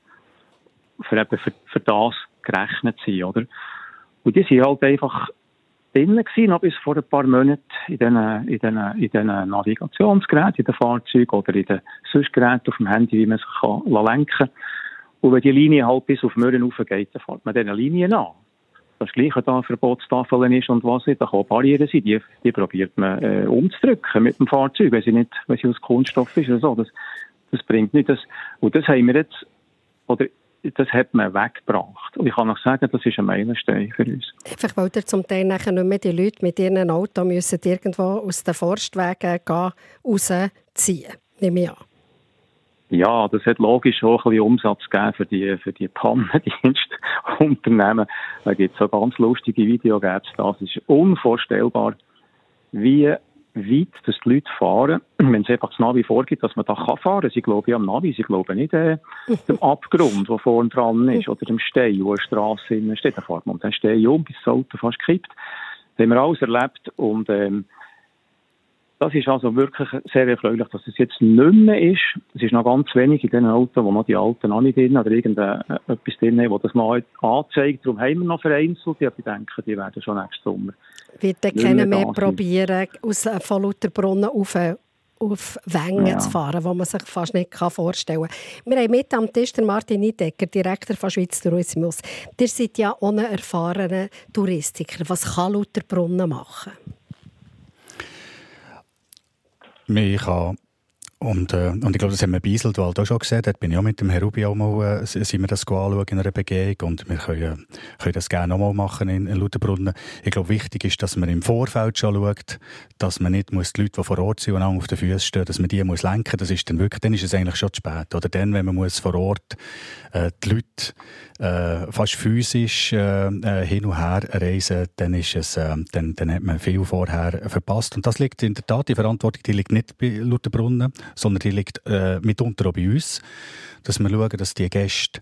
für, eben für, für das gerechnet sind, oder? Und die sind halt einfach drinnen gewesen, noch bis vor ein paar Monaten in diesen, in diesen, in diesen Navigationsgeräten, in den Fahrzeugen oder in den sonst Geräten auf dem Handy, wie man sich kann lenken kann. Und wenn die Linie halt bis auf Möhren raufgeht, dann fährt man diese Linie an. Das Gleiche da Verbotstafeln ist und was nicht, da kann Barrieren sein, die, die probiert man äh, umzudrücken mit dem Fahrzeug, wenn sie nicht, wenn sie aus Kunststoff ist oder so. Das, das bringt nicht das. Und das haben wir jetzt, oder das hat man weggebracht. Und ich kann noch sagen, das ist ein Meilenstein für uns. Einfach weil ihr zum Teil nachher nicht mehr die Leute mit ihren Auto müssen irgendwo aus den Forstwegen gehen, rausziehen, nehme ich an. Ja, das hat logisch auch ein bisschen Umsatz gegeben für die, für die Pannendienstunternehmen. Da gibt es so ganz lustige Videos, das ist unvorstellbar, wie weit dass die Leute fahren, wenn es einfach das Navi vorgibt, dass man da kann fahren. Sie glauben ja am Navi, sie glauben nicht äh, dem Abgrund, der vorne dran ist, oder dem Stein, wo eine Straße steht. Da fährt man den Stein um, bis das Auto fast kippt. Das haben wir alles erlebt und ähm, das ist also wirklich sehr erfreulich, dass es jetzt nicht mehr ist. Es ist noch ganz wenig in den Autos, wo noch die alten noch nicht drin oder irgendetwas drin, wo das noch anzeigt. Darum haben wir noch vereinzelt. Ich denke, die werden schon nächsten Sommer. Wird dann keiner mehr probieren, aus, äh, von Lutherbrunnen auf auf Wengen ja. zu fahren, wo man sich fast nicht vorstellen kann. Wir haben mit am Tisch den Martin Niedecker, Direktor von Schweiz Tourismus. Ihr seid ja ohne erfahrene Touristiker. Was kann Lutherbrunnen machen? Man kann und, äh, und ich glaube, das haben wir bei Iseltwald auch schon gesehen. Dort bin ich auch mit dem Herr Rubi auch mal, äh, sind wir das anschauen in einer Begehung. Und wir können, äh, können das gerne auch mal machen in, in Lutherbrunnen. Ich glaube, wichtig ist, dass man im Vorfeld schon schaut, dass man nicht muss die Leute, die vor Ort sind und auf den Füßen stehen, dass man die muss lenken. Das ist dann wirklich, dann ist es eigentlich schon zu spät. Oder dann, wenn man muss vor Ort äh, die Leute äh, fast physisch äh, äh, hin und her reisen, dann ist es, äh, dann, dann hat man viel vorher verpasst. Und das liegt in der Tat, die Verantwortung, die liegt nicht bei Lutherbrunnen, sondern die liegt äh, mitunter auch bei uns, dass wir schauen, dass die Gäste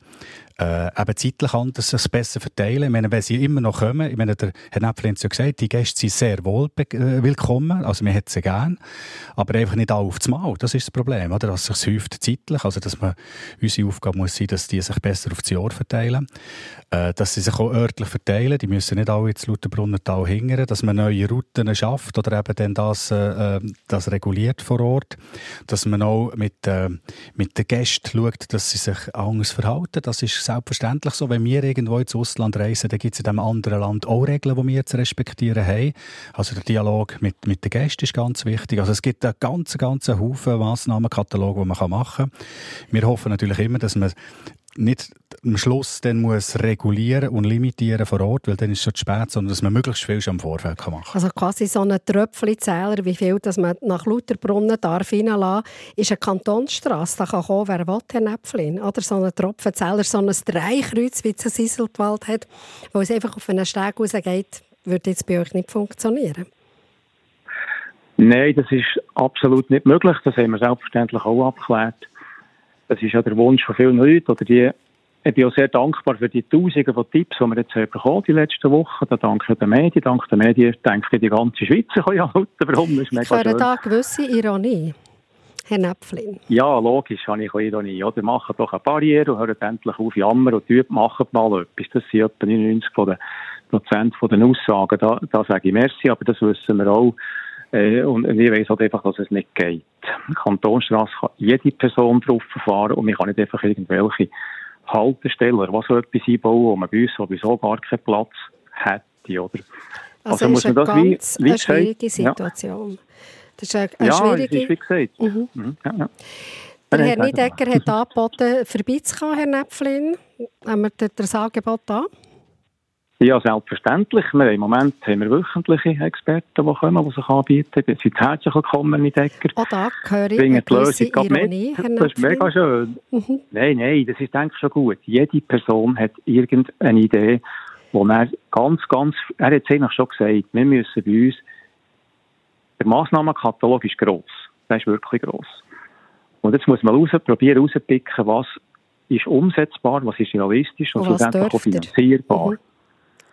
äh, eben zeitlich anders sich besser verteilen. Ich meine, wenn sie immer noch kommen, ich meine, der Herr Näpflin hat ja gesagt, die Gäste sind sehr wohl äh, willkommen, also wir hätten sie gern, aber einfach nicht alle auf das Mal. Das ist das Problem, oder? Dass sich häuft zeitlich, also dass man, unsere Aufgabe muss sein, dass die sich besser auf das Jahr verteilen, äh, dass sie sich auch örtlich verteilen, die müssen nicht alle ins Lauterbrunnental hingern, dass man neue Routen schafft oder eben dann das, äh, äh, das reguliert vor Ort, dass man auch mit, äh, mit den Gästen schaut, dass sie sich anders verhalten, das ist selbstverständlich so. Wenn wir irgendwo ins Ausland reisen, dann gibt es in diesem anderen Land auch Regeln, die wir zu respektieren haben. Also der Dialog mit, mit den Gästen ist ganz wichtig. Also es gibt einen ganzen, ganzen Haufen Massnahmenkatalog, den man machen kann. Wir hoffen natürlich immer, dass man nicht am Schluss dann muss regulieren und limitieren vor Ort, weil dann ist es schon zu spät, sondern dass man möglichst viel schon im Vorfeld machen kann. Also quasi so ein Tröpfchenzähler, wie viel dass man nach Lauterbrunnen darf reinlassen, ist eine Kantonsstrasse. Da kann kommen, wer will, Herr Näpflin. Oder so ein Tropfenzähler, so ein Dreikreuz, wie es ein Sisseltwald hat, wo es einfach auf einen Steg rausgeht, würde jetzt bei euch nicht funktionieren. Nein, das ist absolut nicht möglich. Das haben wir selbstverständlich auch abgeklärt. Das ist ja der Wunsch von vielen Leuten. Oder die, ich bin auch sehr dankbar für die Tausenden von Tipps, die wir jetzt haben bekommen die letzten Wochen. Da danke ich den Medien. Dank den Medien denke ich, die ganze Schweiz kann ja halten. Warum? Das ist mega schön. da gewisse Ironie? Herr Näpflin? Ja, logisch, habe ich Ironie. Oder machen doch eine Barriere und hören endlich auf Jammer und Typ machen mal etwas. Das sind etwa 99 Prozent von den Aussagen. Da, da sage ich merci, aber das wissen wir auch. Äh, und ich weiss halt einfach, dass es nicht geht. Kantonstrasse kann jede Person drauf fahren und man kann nicht einfach irgendwelche Haltestellen oder was so etwas einbauen, wo man bei uns sowieso gar keinen Platz hätte, oder? Also, also muss man das wie, wie eine schwierige Situation. Ja. Das ist eine, eine ja, schwierige... Ja, ist wie gesagt. Mhm. Mhm. Ja, ja. Der Herr Niedecker hat angeboten, vorbeizukommen, Herr Näpflin. Haben wir das Angebot an? Ja, selbstverständlich. Wir Im Moment haben wir wöchentliche Experten, die kommen, die sich anbieten. Sie sind herzlich willkommen, mit Decker. Auch da höre ich eine gewisse Ironie, mit. Das ist mega schön. Mhm. Nein, nein, das ist denke ich schon gut. Jede Person hat irgendeine Idee, wo er ganz, ganz, er hat es eigentlich schon gesagt, wir müssen bei uns, der Massnahmenkatalog ist gross. Der ist wirklich gross. Und jetzt muss man raus, probieren rauszupicken, was ist umsetzbar, was ist realistisch und, und schlussendlich auch finanzierbar. Mhm.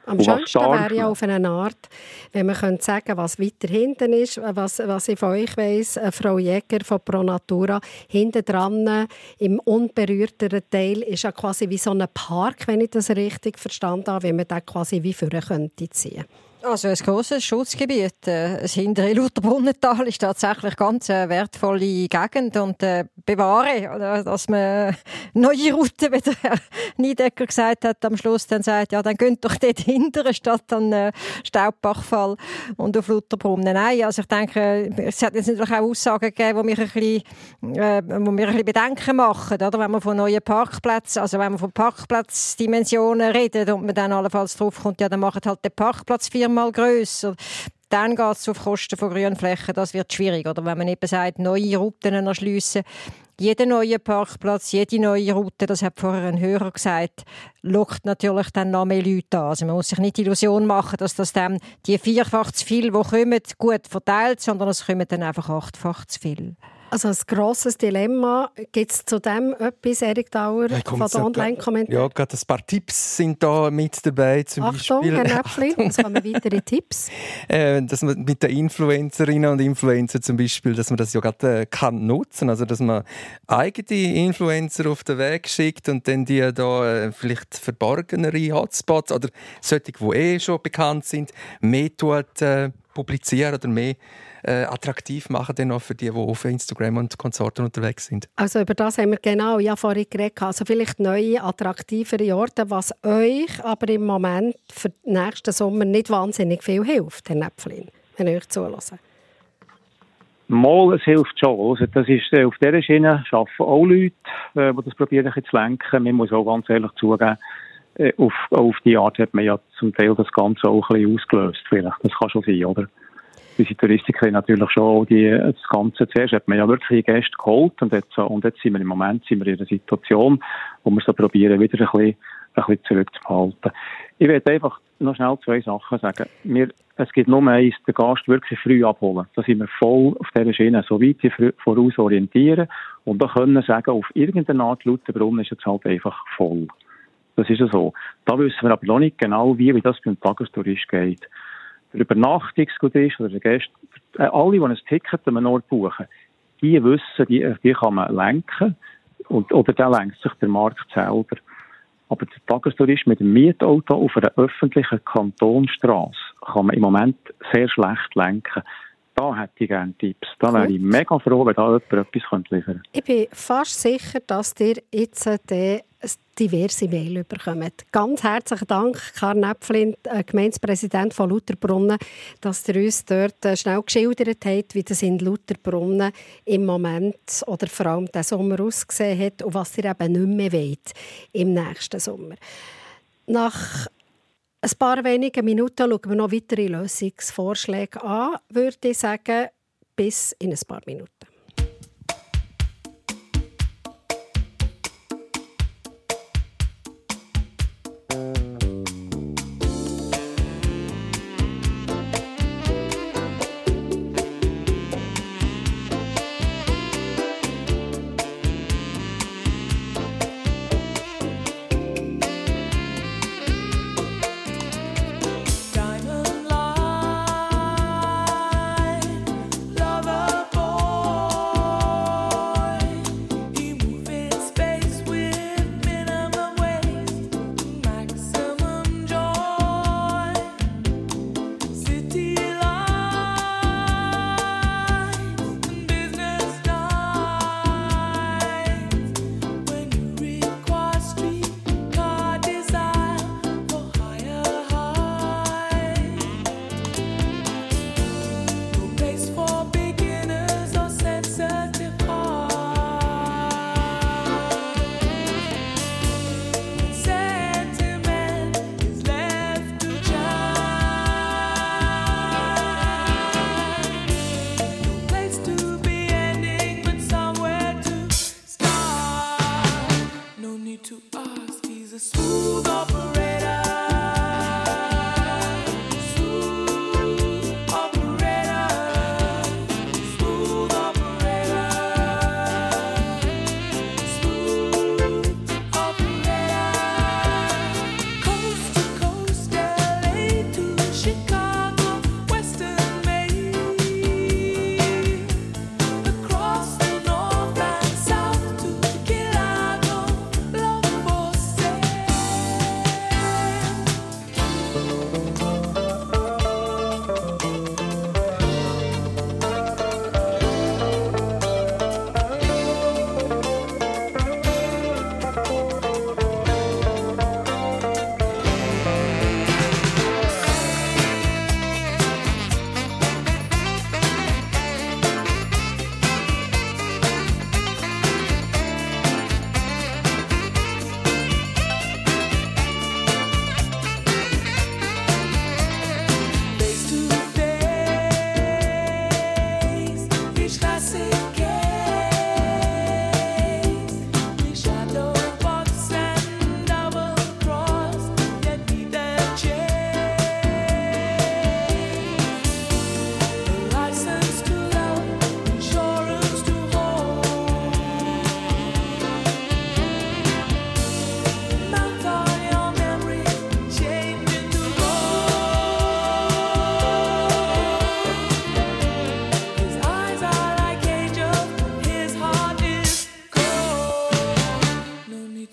Am schönsten wäre ja auf eine Art, wenn man könnte sagen was weiter hinten ist, was, was ich von euch weiss, äh, Frau Jäger von Pro Natura, hinten dran im unberührteren Teil ist ja quasi wie so ein Park, wenn ich das richtig verstanden habe, wenn man da quasi wie vorne könnte ziehen also ein grosses Schutzgebiet. Äh, das hintere Lutherbrunnental ist tatsächlich ganz eine wertvolle Gegend und äh, bewahre, dass man neue Routen, wie der Niedecker gesagt hat, am Schluss dann sagt, ja, dann geht doch dort hinter statt an äh, Staubbachfall und auf Lutherbrunnen. Nein, also ich denke, es hat jetzt natürlich auch Aussagen gegeben, die mich ein bisschen, äh, wo mir ein bisschen Bedenken machen, oder? Wenn man von neuen Parkplätzen, also wenn man von Parkplatzdimensionen redet und man dann allenfalls drauf kommt, ja, dann macht halt der Parkplatzfirma mal grösser. Dann geht es auf Kosten von Grünflächen, das wird schwierig. Oder wenn man eben sagt, neue Routen erschliessen, jeder neue Parkplatz, jede neue Route, das hat vorher ein Hörer gesagt, lockt natürlich dann noch mehr Leute an. Also man muss sich nicht die Illusion machen, dass das dann die vierfach zu viel, die kommen, gut verteilt, sondern es kommen dann einfach achtfach zu viel. Also ein grosses Dilemma. Gibt es zu dem etwas, Erik Dauer, ja, von den Online-Kommentaren? Ja, gerade ein paar Tipps sind da mit dabei. Zum Achtung, Beispiel, Herr Näpfli, es kommen weitere Tipps. Äh, dass man mit den Influencerinnen und Influencern zum Beispiel, dass man das ja gerade äh, kann nutzen Also, dass man eigene Influencer auf den Weg schickt und dann die da äh, vielleicht verborgenere Hotspots oder solche, die eh schon bekannt sind, mehr tut, äh, publizieren oder mehr äh, attraktiv machen dann auch für die, die auf Instagram und Konsorten unterwegs sind. Also über das haben wir genau ja vorhin geredet. Also vielleicht neue, attraktivere Orte, was euch aber im Moment für den nächsten Sommer nicht wahnsinnig viel hilft, Herr Näpflin, wenn ihr euch zuhört. Mal, es hilft schon. Also das ist, äh, auf dieser Schiene arbeiten auch Leute, äh, die das probieren zu lenken. Man muss auch ganz ehrlich zugeben, äh, auf, auf die Art hat man ja zum Teil das Ganze auch ein bisschen ausgelöst. Vielleicht. Das kann schon sein, oder? Unsere Touristiker natürlich schon die, das Ganze zuerst hat man ja wirklich Gäste geholt und jetzt, und jetzt sind wir im Moment sind wir in einer Situation, wo wir so probieren, wieder ein bisschen, ein bisschen zurückzuhalten. Ich werde einfach noch schnell zwei Sachen sagen. Wir, es gibt nur eins, den Gast wirklich früh abholen. Da sind wir voll auf dieser Schiene, so weit wir voraus orientieren und da können sagen, auf irgendeine Art Lauterbrunnen ist jetzt halt einfach voll. Das ist ja so. Da wissen wir aber noch nicht genau, wie, wie das beim Tagestourist geht der Übernachtungsgut ist oder der Gäste, äh, alle, die ein Ticket an einem Ort buchen, die wissen, die, die kann man lenken und, oder der lenkt sich der Markt selber. Aber der Tagestourist mit dem Mietauto auf einer öffentlichen Kantonstraße kann man im Moment sehr schlecht lenken. Da hätte ich gerne Tipps. Da wäre ich mega froh, wenn da jemand etwas liefern könnte. Ich bin fast sicher, dass ihr jetzt den diverse Mail bekommt. Ganz herzlichen Dank, Karl Näpflin, äh, Gemeindepräsident von Lutherbrunnen, dass ihr uns dort äh, schnell geschildert habt, wie das in Lutherbrunnen im Moment oder vor allem diesen Sommer ausgesehen hat und was ihr eben nicht mehr wollt im nächsten Sommer. Nach ein paar wenigen Minuten schauen wir noch weitere Lösungsvorschläge an, würde ich sagen, bis in ein paar Minuten. to us. He's a smooth operator.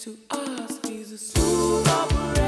to us. He's a soul operator.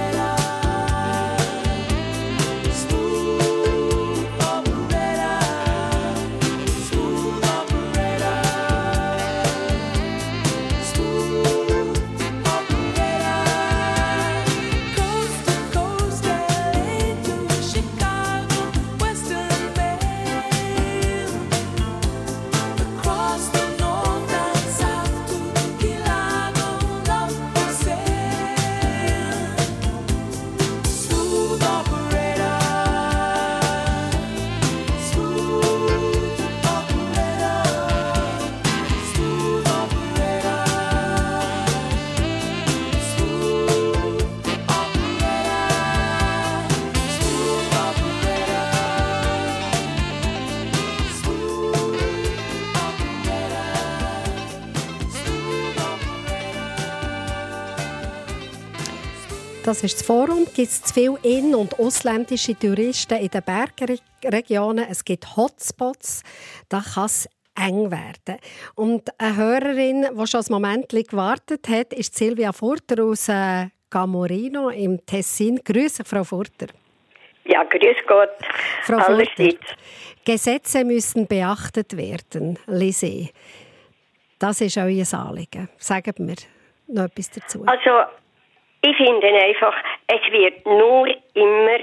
Das ist das Forum. Gibt es zu viele in- und ausländische Touristen in den Bergregionen? Es gibt Hotspots. Da kann es eng werden. Und eine Hörerin, die schon ein Moment gewartet hat, ist Silvia Furter aus äh, Gamorino im Tessin. Grüße, Frau Furter. Ja, grüß Gott. Frau Furter, Gesetze müssen beachtet werden, Lise. Das ist euer Anliegen. Sagen wir noch etwas dazu. Also, ich finde einfach, es wird nur immer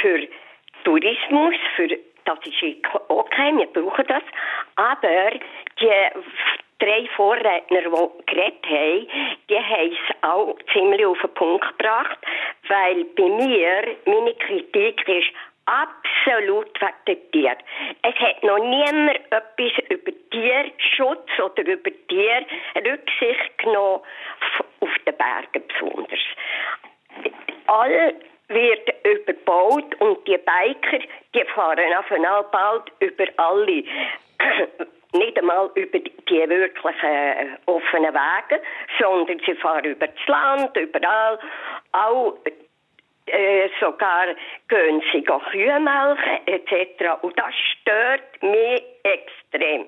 für Tourismus, für das ist okay, wir brauchen das, aber die drei Vorredner, die geredet haben, die haben es auch ziemlich auf den Punkt gebracht, weil bei mir meine Kritik ist absolut wegen Es hat noch niemand etwas über Tierschutz oder über Tierrücksicht genommen, auf den Bergen besonders. All wird überbaut und die Biker, die fahren auf einmal bald über alle nicht einmal über die wirklichen äh, offenen Wege, sondern sie fahren über das Land, überall. Auch äh, sogar gehen sie Kühe melken etc. Und das stört mich extrem.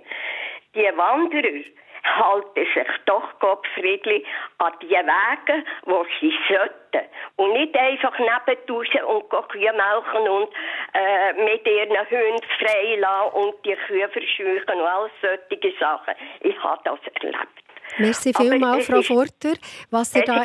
Die Wanderer halten sich doch Gottfriedli an die Wege, wo sie sollten. Und nicht einfach nebendausen und Kühe melken und äh, mit ihren Hunden frei lassen und die Kühe verscheuchen und all solche Sachen. Ich habe das erlebt. Merci vielmals, Frau Furter. Was ihr, da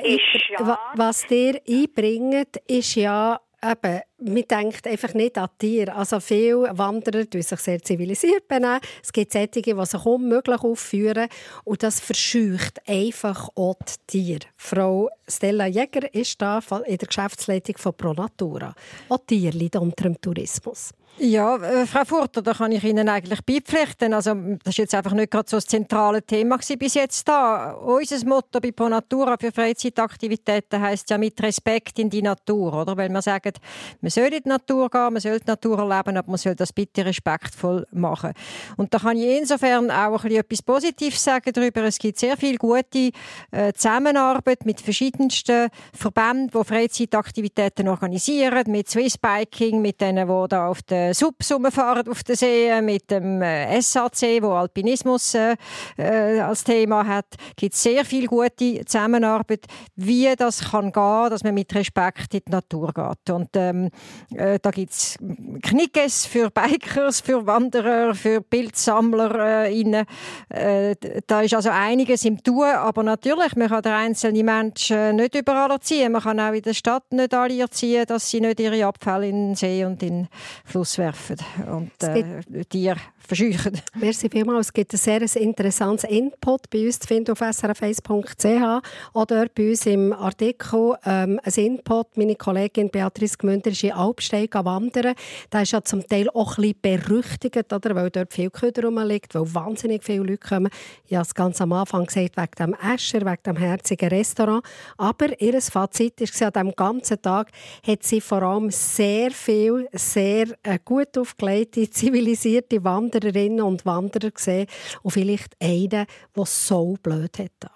was ihr einbringt, ist ja Eben, man denkt einfach nicht an Tiere. Also viele Wanderer tun sich sehr zivilisiert benehmen. Es gibt solche, die sich unmöglich aufführen. Und das verscheucht einfach auch die Tiere. Frau Stella Jäger ist da in der Geschäftsleitung von Pro Natura. Auch Tiere leiden unter dem Tourismus. Ja, äh, Frau Furter, da kann ich Ihnen eigentlich beipflichten. Also, das ist jetzt einfach nicht gerade so das zentrale Thema bis jetzt da. Unser Motto bei Pro Natura für Freizeitaktivitäten heisst ja mit Respekt in die Natur, oder? Weil wir sagen, man soll in die Natur gehen, man soll die Natur erleben, aber man soll das bitte respektvoll machen. Und da kann ich insofern auch ein etwas Positives sagen darüber. Es gibt sehr viel gute äh, Zusammenarbeit mit verschiedensten Verbänden, die Freizeitaktivitäten organisieren, mit Swiss Biking, mit denen, die da auf der Subs rumfahren auf den See, mit dem äh, SAC, wo Alpinismus äh, äh, als Thema hat, gibt es sehr viel gute Zusammenarbeit, wie das kann gehen, dass man mit Respekt in die Natur geht. Und ähm, äh, da gibt es Knickes für Bikers, für Wanderer, für Bildsammler äh. Äh, da ist also einiges im Tun, aber natürlich, man kann den einzelnen Menschen nicht überall erziehen. Man kann auch in der Stadt nicht alle erziehen, dass sie nicht ihre Abfälle in den See und in den Fluss werfen und äh, Tiere verscheuchen. Merci vielmals. Es gibt ein sehr interessantes Input bei uns zu finden auf srf1.ch oder bei uns im Artikel ähm, ein Input. Meine Kollegin Beatrice Gmünder ist in Alpsteig wandern. Da ist ja zum Teil auch ein bisschen berüchtigt, oder? weil dort viel Köder rumliegt, weil wahnsinnig viele Leute kommen. Ich habe es ganz am Anfang gesagt, wegen dem Escher, wegen dem herzigen Restaurant. Aber ihr Fazit ist, an diesem ganzen Tag hat sie vor allem sehr viel, sehr äh, gut aufgelegte, zivilisierte Wandererinnen und Wanderer gesehen und vielleicht einen, der so blöd hat.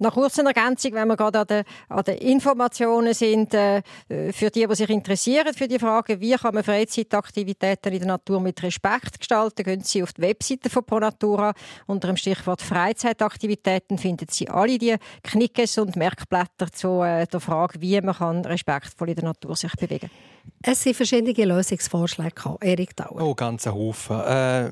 Noch kurz eine Ergänzung, wenn wir gerade an den, an den Informationen sind, äh, für die, die sich interessieren für die Frage, wie kann man Freizeitaktivitäten in der Natur mit Respekt gestalten, gehen Sie auf die Webseite von ProNatura. Unter dem Stichwort Freizeitaktivitäten finden Sie alle die Knickes und Merkblätter zu äh, der Frage, wie man kann respektvoll in der Natur sich bewegen kann. Es sind verschiedene Lösungsvorschläge gekommen. Erik Dauer. Oh, ganz ein Haufen. Äh,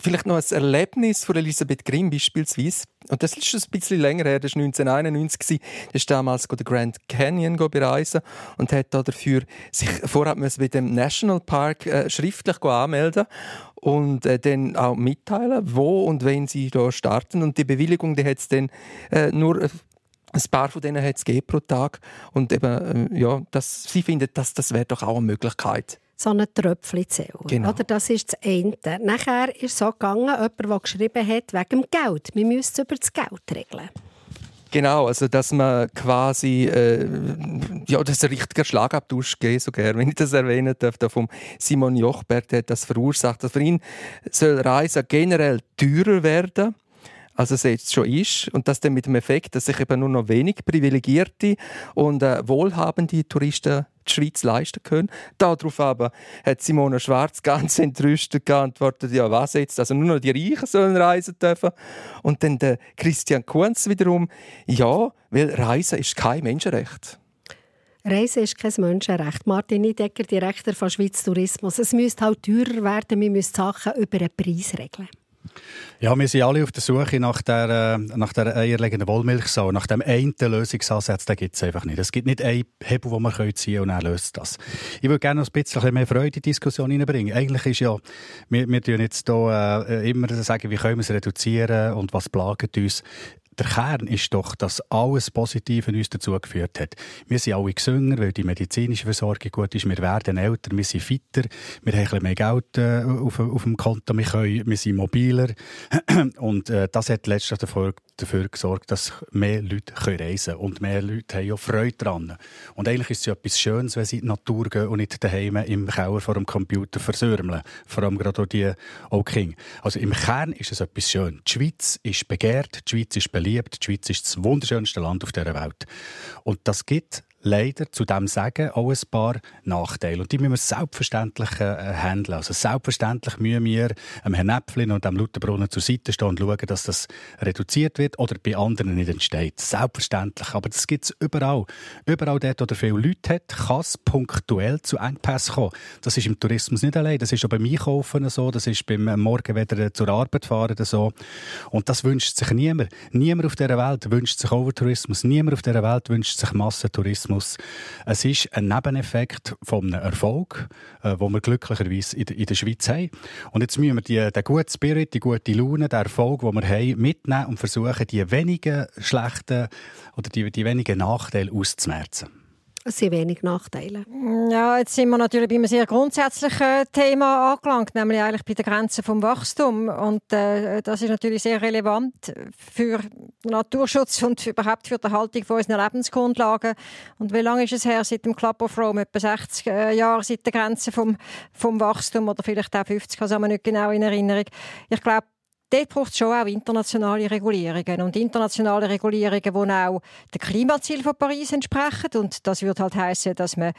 vielleicht noch ein Erlebnis von Elisabeth Grimm beispielsweise. Und das ist schon ein bisschen länger her, das war 1991. Da ist damals den Grand Canyon bereisen und hat dafür sich vorab bei dem Nationalpark äh, schriftlich anmelden und äh, dann auch mitteilen, wo und wenn sie da starten. Und die Bewilligung, die hat es dann äh, nur ein paar von denen hat es pro Tag. Und eben, äh, ja, das, sie finden, dass das wäre doch auch eine Möglichkeit so ein Tröpfchen zählen. Genau. Oder das ist das eine. Nachher ist es so gegangen, jemand, der geschrieben hat, wegen dem Geld. Wir müssen über das Geld regeln. Genau, also dass man quasi, äh, ja, das ist ein richtiger Schlagabtausch gegeben, so gerne, wenn ich das erwähnen darf, da vom Simon Jochberg, der hat das verursacht. Also für ihn soll Reisen generell teurer werden als es jetzt schon ist. Und das dann mit dem Effekt, dass sich eben nur noch wenig privilegierte und äh, wohlhabende Touristen die Schweiz leisten können. Darauf aber hat Simone Schwarz ganz entrüstet geantwortet, ja was jetzt, also nur noch die Reichen sollen reisen dürfen. Und dann der Christian Kunz wiederum, ja, weil Reisen ist kein Menschenrecht. Reisen ist kein Menschenrecht. Martin Niedecker, Direktor von Schweiz Tourismus. Es müsste halt teurer werden, wir müssen Sachen über den Preis regeln. Ja, wir sind alle auf der Suche nach der, äh, nach der eierlegenden Wollmilchsau, nach dem einen Lösungsansatz, den gibt es einfach nicht. Es gibt nicht einen Hebel, den man ziehen kann und dann löst das. Ich würde gerne noch ein bisschen mehr Freude in die Diskussion hineinbringen. Eigentlich ist ja, wir, wir tun jetzt hier äh, immer sagen, wie können wir es reduzieren und was plagt uns der Kern ist doch, dass alles Positive uns dazu geführt hat. Wir sind alle gesünder, weil die medizinische Versorgung gut ist. Wir werden älter, wir sind fitter, wir haben ein bisschen mehr Geld äh, auf, auf, dem Konto, wir, können, wir sind mobiler. Und äh, das hat letztlich dafür, dafür gesorgt, dass mehr Leute reisen können. Und mehr Leute haben ja Freude daran. Und eigentlich ist es ja etwas Schönes, wenn sie in die Natur gehen und nicht daheim im Keller vor dem Computer versürmeln. Vor allem gerade auch die auch King. Also im Kern ist es etwas Schönes. Die Schweiz ist begehrt, die Schweiz ist beliebt, die Schweiz ist das wunderschönste Land auf dieser Welt. Und das gibt leider zu dem Sagen auch ein paar Nachteile. Und die müssen wir selbstverständlich äh, handeln. Also selbstverständlich müssen wir dem Herrn Näpflin und dem Lutherbrunnen zur Seite stehen und schauen, dass das reduziert wird oder bei anderen nicht entsteht. Selbstverständlich. Aber das gibt es überall. Überall dort, wo viele Leute hat, kann es punktuell zu Engpässen kommen. Das ist im Tourismus nicht allein. Das ist auch beim Einkaufen so. Das ist beim Morgen wieder zur Arbeit fahren so. Und das wünscht sich niemand. Niemand auf dieser Welt wünscht sich Overtourismus. Niemand auf dieser Welt wünscht sich Massentourismus. Tourismus. Es ist ein Nebeneffekt von einem Erfolg, äh, wo wir glücklicherweise in, in der Schweiz haben. Und jetzt müssen wir die, den guten Spirit, die gute Laune, den Erfolg, den wir haben, mitnehmen und versuchen, die wenigen schlechten oder die, die wenigen Nachteile auszumerzen. Es wenig Nachteile. Ja, jetzt sind wir natürlich bei einem sehr grundsätzlichen Thema angelangt, nämlich eigentlich bei den Grenzen vom Wachstum. Und äh, das ist natürlich sehr relevant für Naturschutz und überhaupt für die Erhaltung unserer Lebensgrundlagen. Und wie lange ist es her seit dem Club of Rome? Etwa 60 äh, Jahre seit der Grenze vom, vom Wachstum oder vielleicht auch 50, das haben wir nicht genau in Erinnerung. Ich glaube, dort braucht es schon auch internationale Regulierungen. Und internationale Regulierungen, die auch dem Klimaziel von Paris entsprechen. Und das würde halt heißen, dass man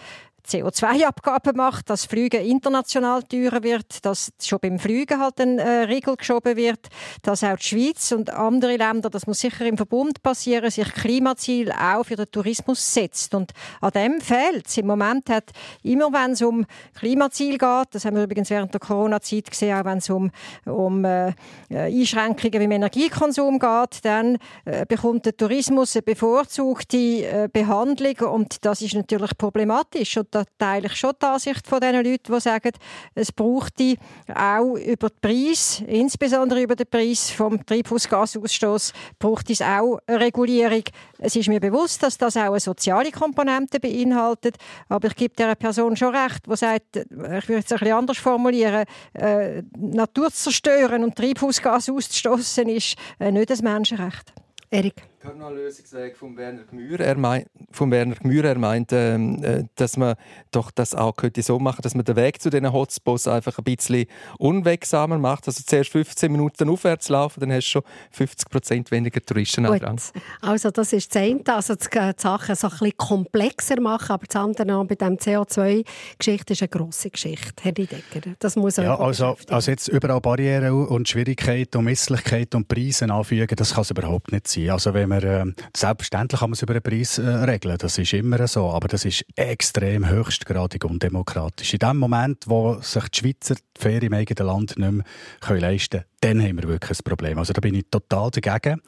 CO2-Abgaben macht, dass Flüge international teurer wird, dass schon beim Flügen halt ein äh, Riegel geschoben wird, dass auch die Schweiz und andere Länder, das muss sicher im Verbund passieren, sich Klimaziel auch für den Tourismus setzt. Und an dem fehlt. Im Moment hat immer, wenn es um Klimaziel geht, das haben wir übrigens während der Corona-Zeit gesehen, auch wenn es um, um äh, Einschränkungen im Energiekonsum geht, dann äh, bekommt der Tourismus eine bevorzugte äh, Behandlung und das ist natürlich problematisch. Und da teile ich schon die Ansicht von den Leuten, die sagen, es brauchte auch über den Preis, insbesondere über den Preis vom Treibhausgasausstoß, braucht es auch eine Regulierung. Es ist mir bewusst, dass das auch eine soziale Komponente beinhaltet, aber ich gebe der Person schon recht, die sagt, ich würde es ein bisschen anders formulieren, äh, Natur zu zerstören und Treibhausgas auszustoßen ist äh, nicht ein Menschenrecht. Erik. Lösungsweg von Werner Gmür. Er meint, von Werner Gmür, er meint, ähm, äh, dass man doch das auch könnte so machen, dass man den Weg zu diesen Hotspots einfach ein bisschen unwegsamer macht. Also zuerst 15 Minuten aufwärts laufen, dann hast du schon 50 Prozent weniger Touristen dran. Also das ist das eine, also die Sachen so ein bisschen komplexer machen, aber das andere bei dem CO2-Geschichte ist eine grosse Geschichte, Herr Decker. Das muss ja, also, also jetzt überall Barrieren und Schwierigkeiten und Misslichkeiten und Preise anfügen, das kann es überhaupt nicht sein. Also wenn man, äh, selbstverständlich kann man es über den Preis äh, regeln, das ist immer so, aber das ist extrem höchstgradig undemokratisch. In dem Moment, wo sich die Schweizer die Ferien im eigenen Land nicht mehr leisten können, dann haben wir wirklich ein Problem. Also da bin ich total dagegen.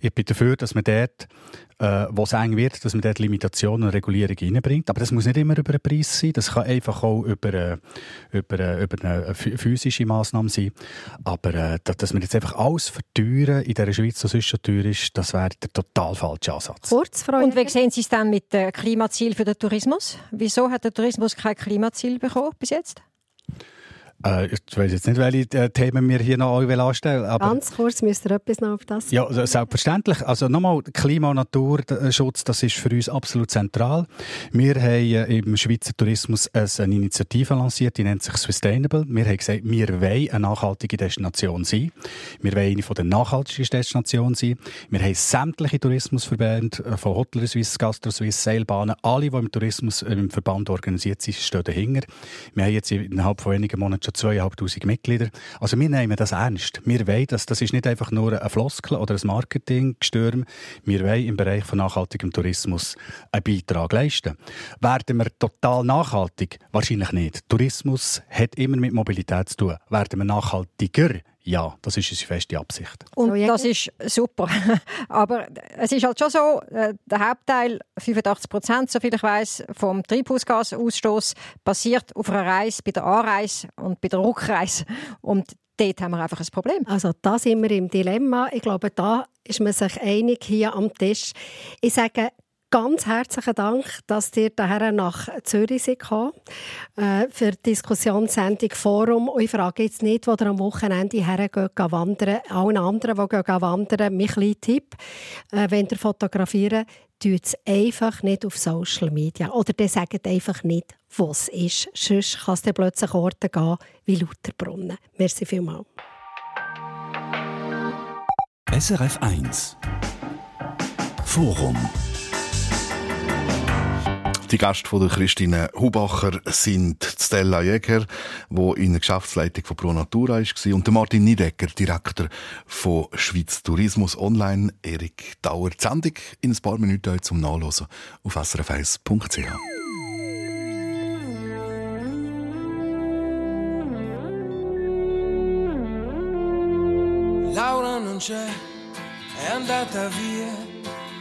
Ich bin dafür, dass man dort, äh, wo es eng wird, dass man dort Limitationen und Regulierungen reinbringt. Aber das muss nicht immer über den Preis sein. Das kann einfach auch über, äh, über, äh, über eine physische Massnahme sein. Aber äh, dass wir jetzt einfach alles verteuern in dieser Schweiz, was sonst schon teuer ist, das wäre der total falsche Ansatz. Kurz, Frau Und wie sehen Sie es dann mit dem Klimaziel für den Tourismus? Wieso hat der Tourismus kein Klimaziel bekommen bis jetzt? Äh, ich weiß jetzt nicht, welche äh, Themen wir hier noch anstellen aber Ganz kurz, müsst ihr etwas noch auf das Ja, selbstverständlich. Also nochmal, Klima- und Naturschutz, das ist für uns absolut zentral. Wir haben äh, im Schweizer Tourismus eine Initiative lanciert, die nennt sich Sustainable. Wir haben gesagt, wir wollen eine nachhaltige Destination sein. Wir wollen eine von den nachhaltigsten Destinationen sein. Wir haben sämtliche Tourismusverbände, äh, von Hotel Suisse, Gastro Suisse, Seilbahnen, alle, die im Tourismus im Verband organisiert sind, stehen dahinter. Wir haben jetzt innerhalb von wenigen Monaten schon zweieinhalbtausend Mitglieder. Also wir nehmen das ernst. Wir wollen das. Das ist nicht einfach nur ein Floskel oder ein Marketinggestürm. Wir wollen im Bereich von nachhaltigem Tourismus einen Beitrag leisten. Werden wir total nachhaltig? Wahrscheinlich nicht. Tourismus hat immer mit Mobilität zu tun. Werden wir nachhaltiger? Ja, das ist unsere feste Absicht. Und das ist super. Aber es ist halt schon so, äh, der Hauptteil, 85 Prozent, soviel ich weiß, vom Treibhausgasausstoß passiert auf einer Reise, bei der Anreise und bei der Rückreise. Und dort haben wir einfach ein Problem. Also da sind wir im Dilemma. Ich glaube, da ist man sich einig hier am Tisch. Ich sage, Ganz herzlichen Dank, dass ihr daher nach Zürich seid, äh, für die Diskussionssendung Forum. Und ich frage jetzt nicht, wo ihr am Wochenende hergeht, wandern. Allen anderen, die gehen wandern, mein kleiner Tipp. Äh, wenn ihr fotografieren, tut es einfach nicht auf Social Media. Oder dann sagt einfach nicht, wo es ist. Sonst kann es dann plötzlich Orte gehen wie Lauterbrunnen. Merci vielmals. SRF 1 Forum die Gäste von der Christine Hubacher sind Stella Jäger, wo in der Geschäftsleitung von Pro Natura war, und Martin Niedecker, Direktor von Schweiz Tourismus Online. Erik Dauer. Die Sendung in ein paar Minuten zum Nachlesen auf srf1.ch. Laura non c'è, è andata via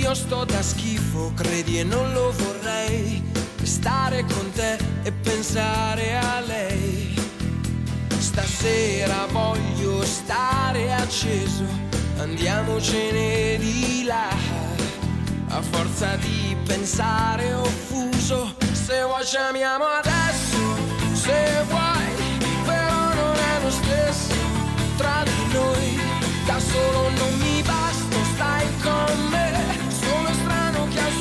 Io sto da schifo, credi e non lo vorrei. Stare con te e pensare a lei. Stasera voglio stare acceso, andiamocene di là. A forza di pensare ho fuso, se vuoi ci amiamo adesso, se vuoi, però non è lo stesso tra di noi. Da solo non mi basta, stai con me,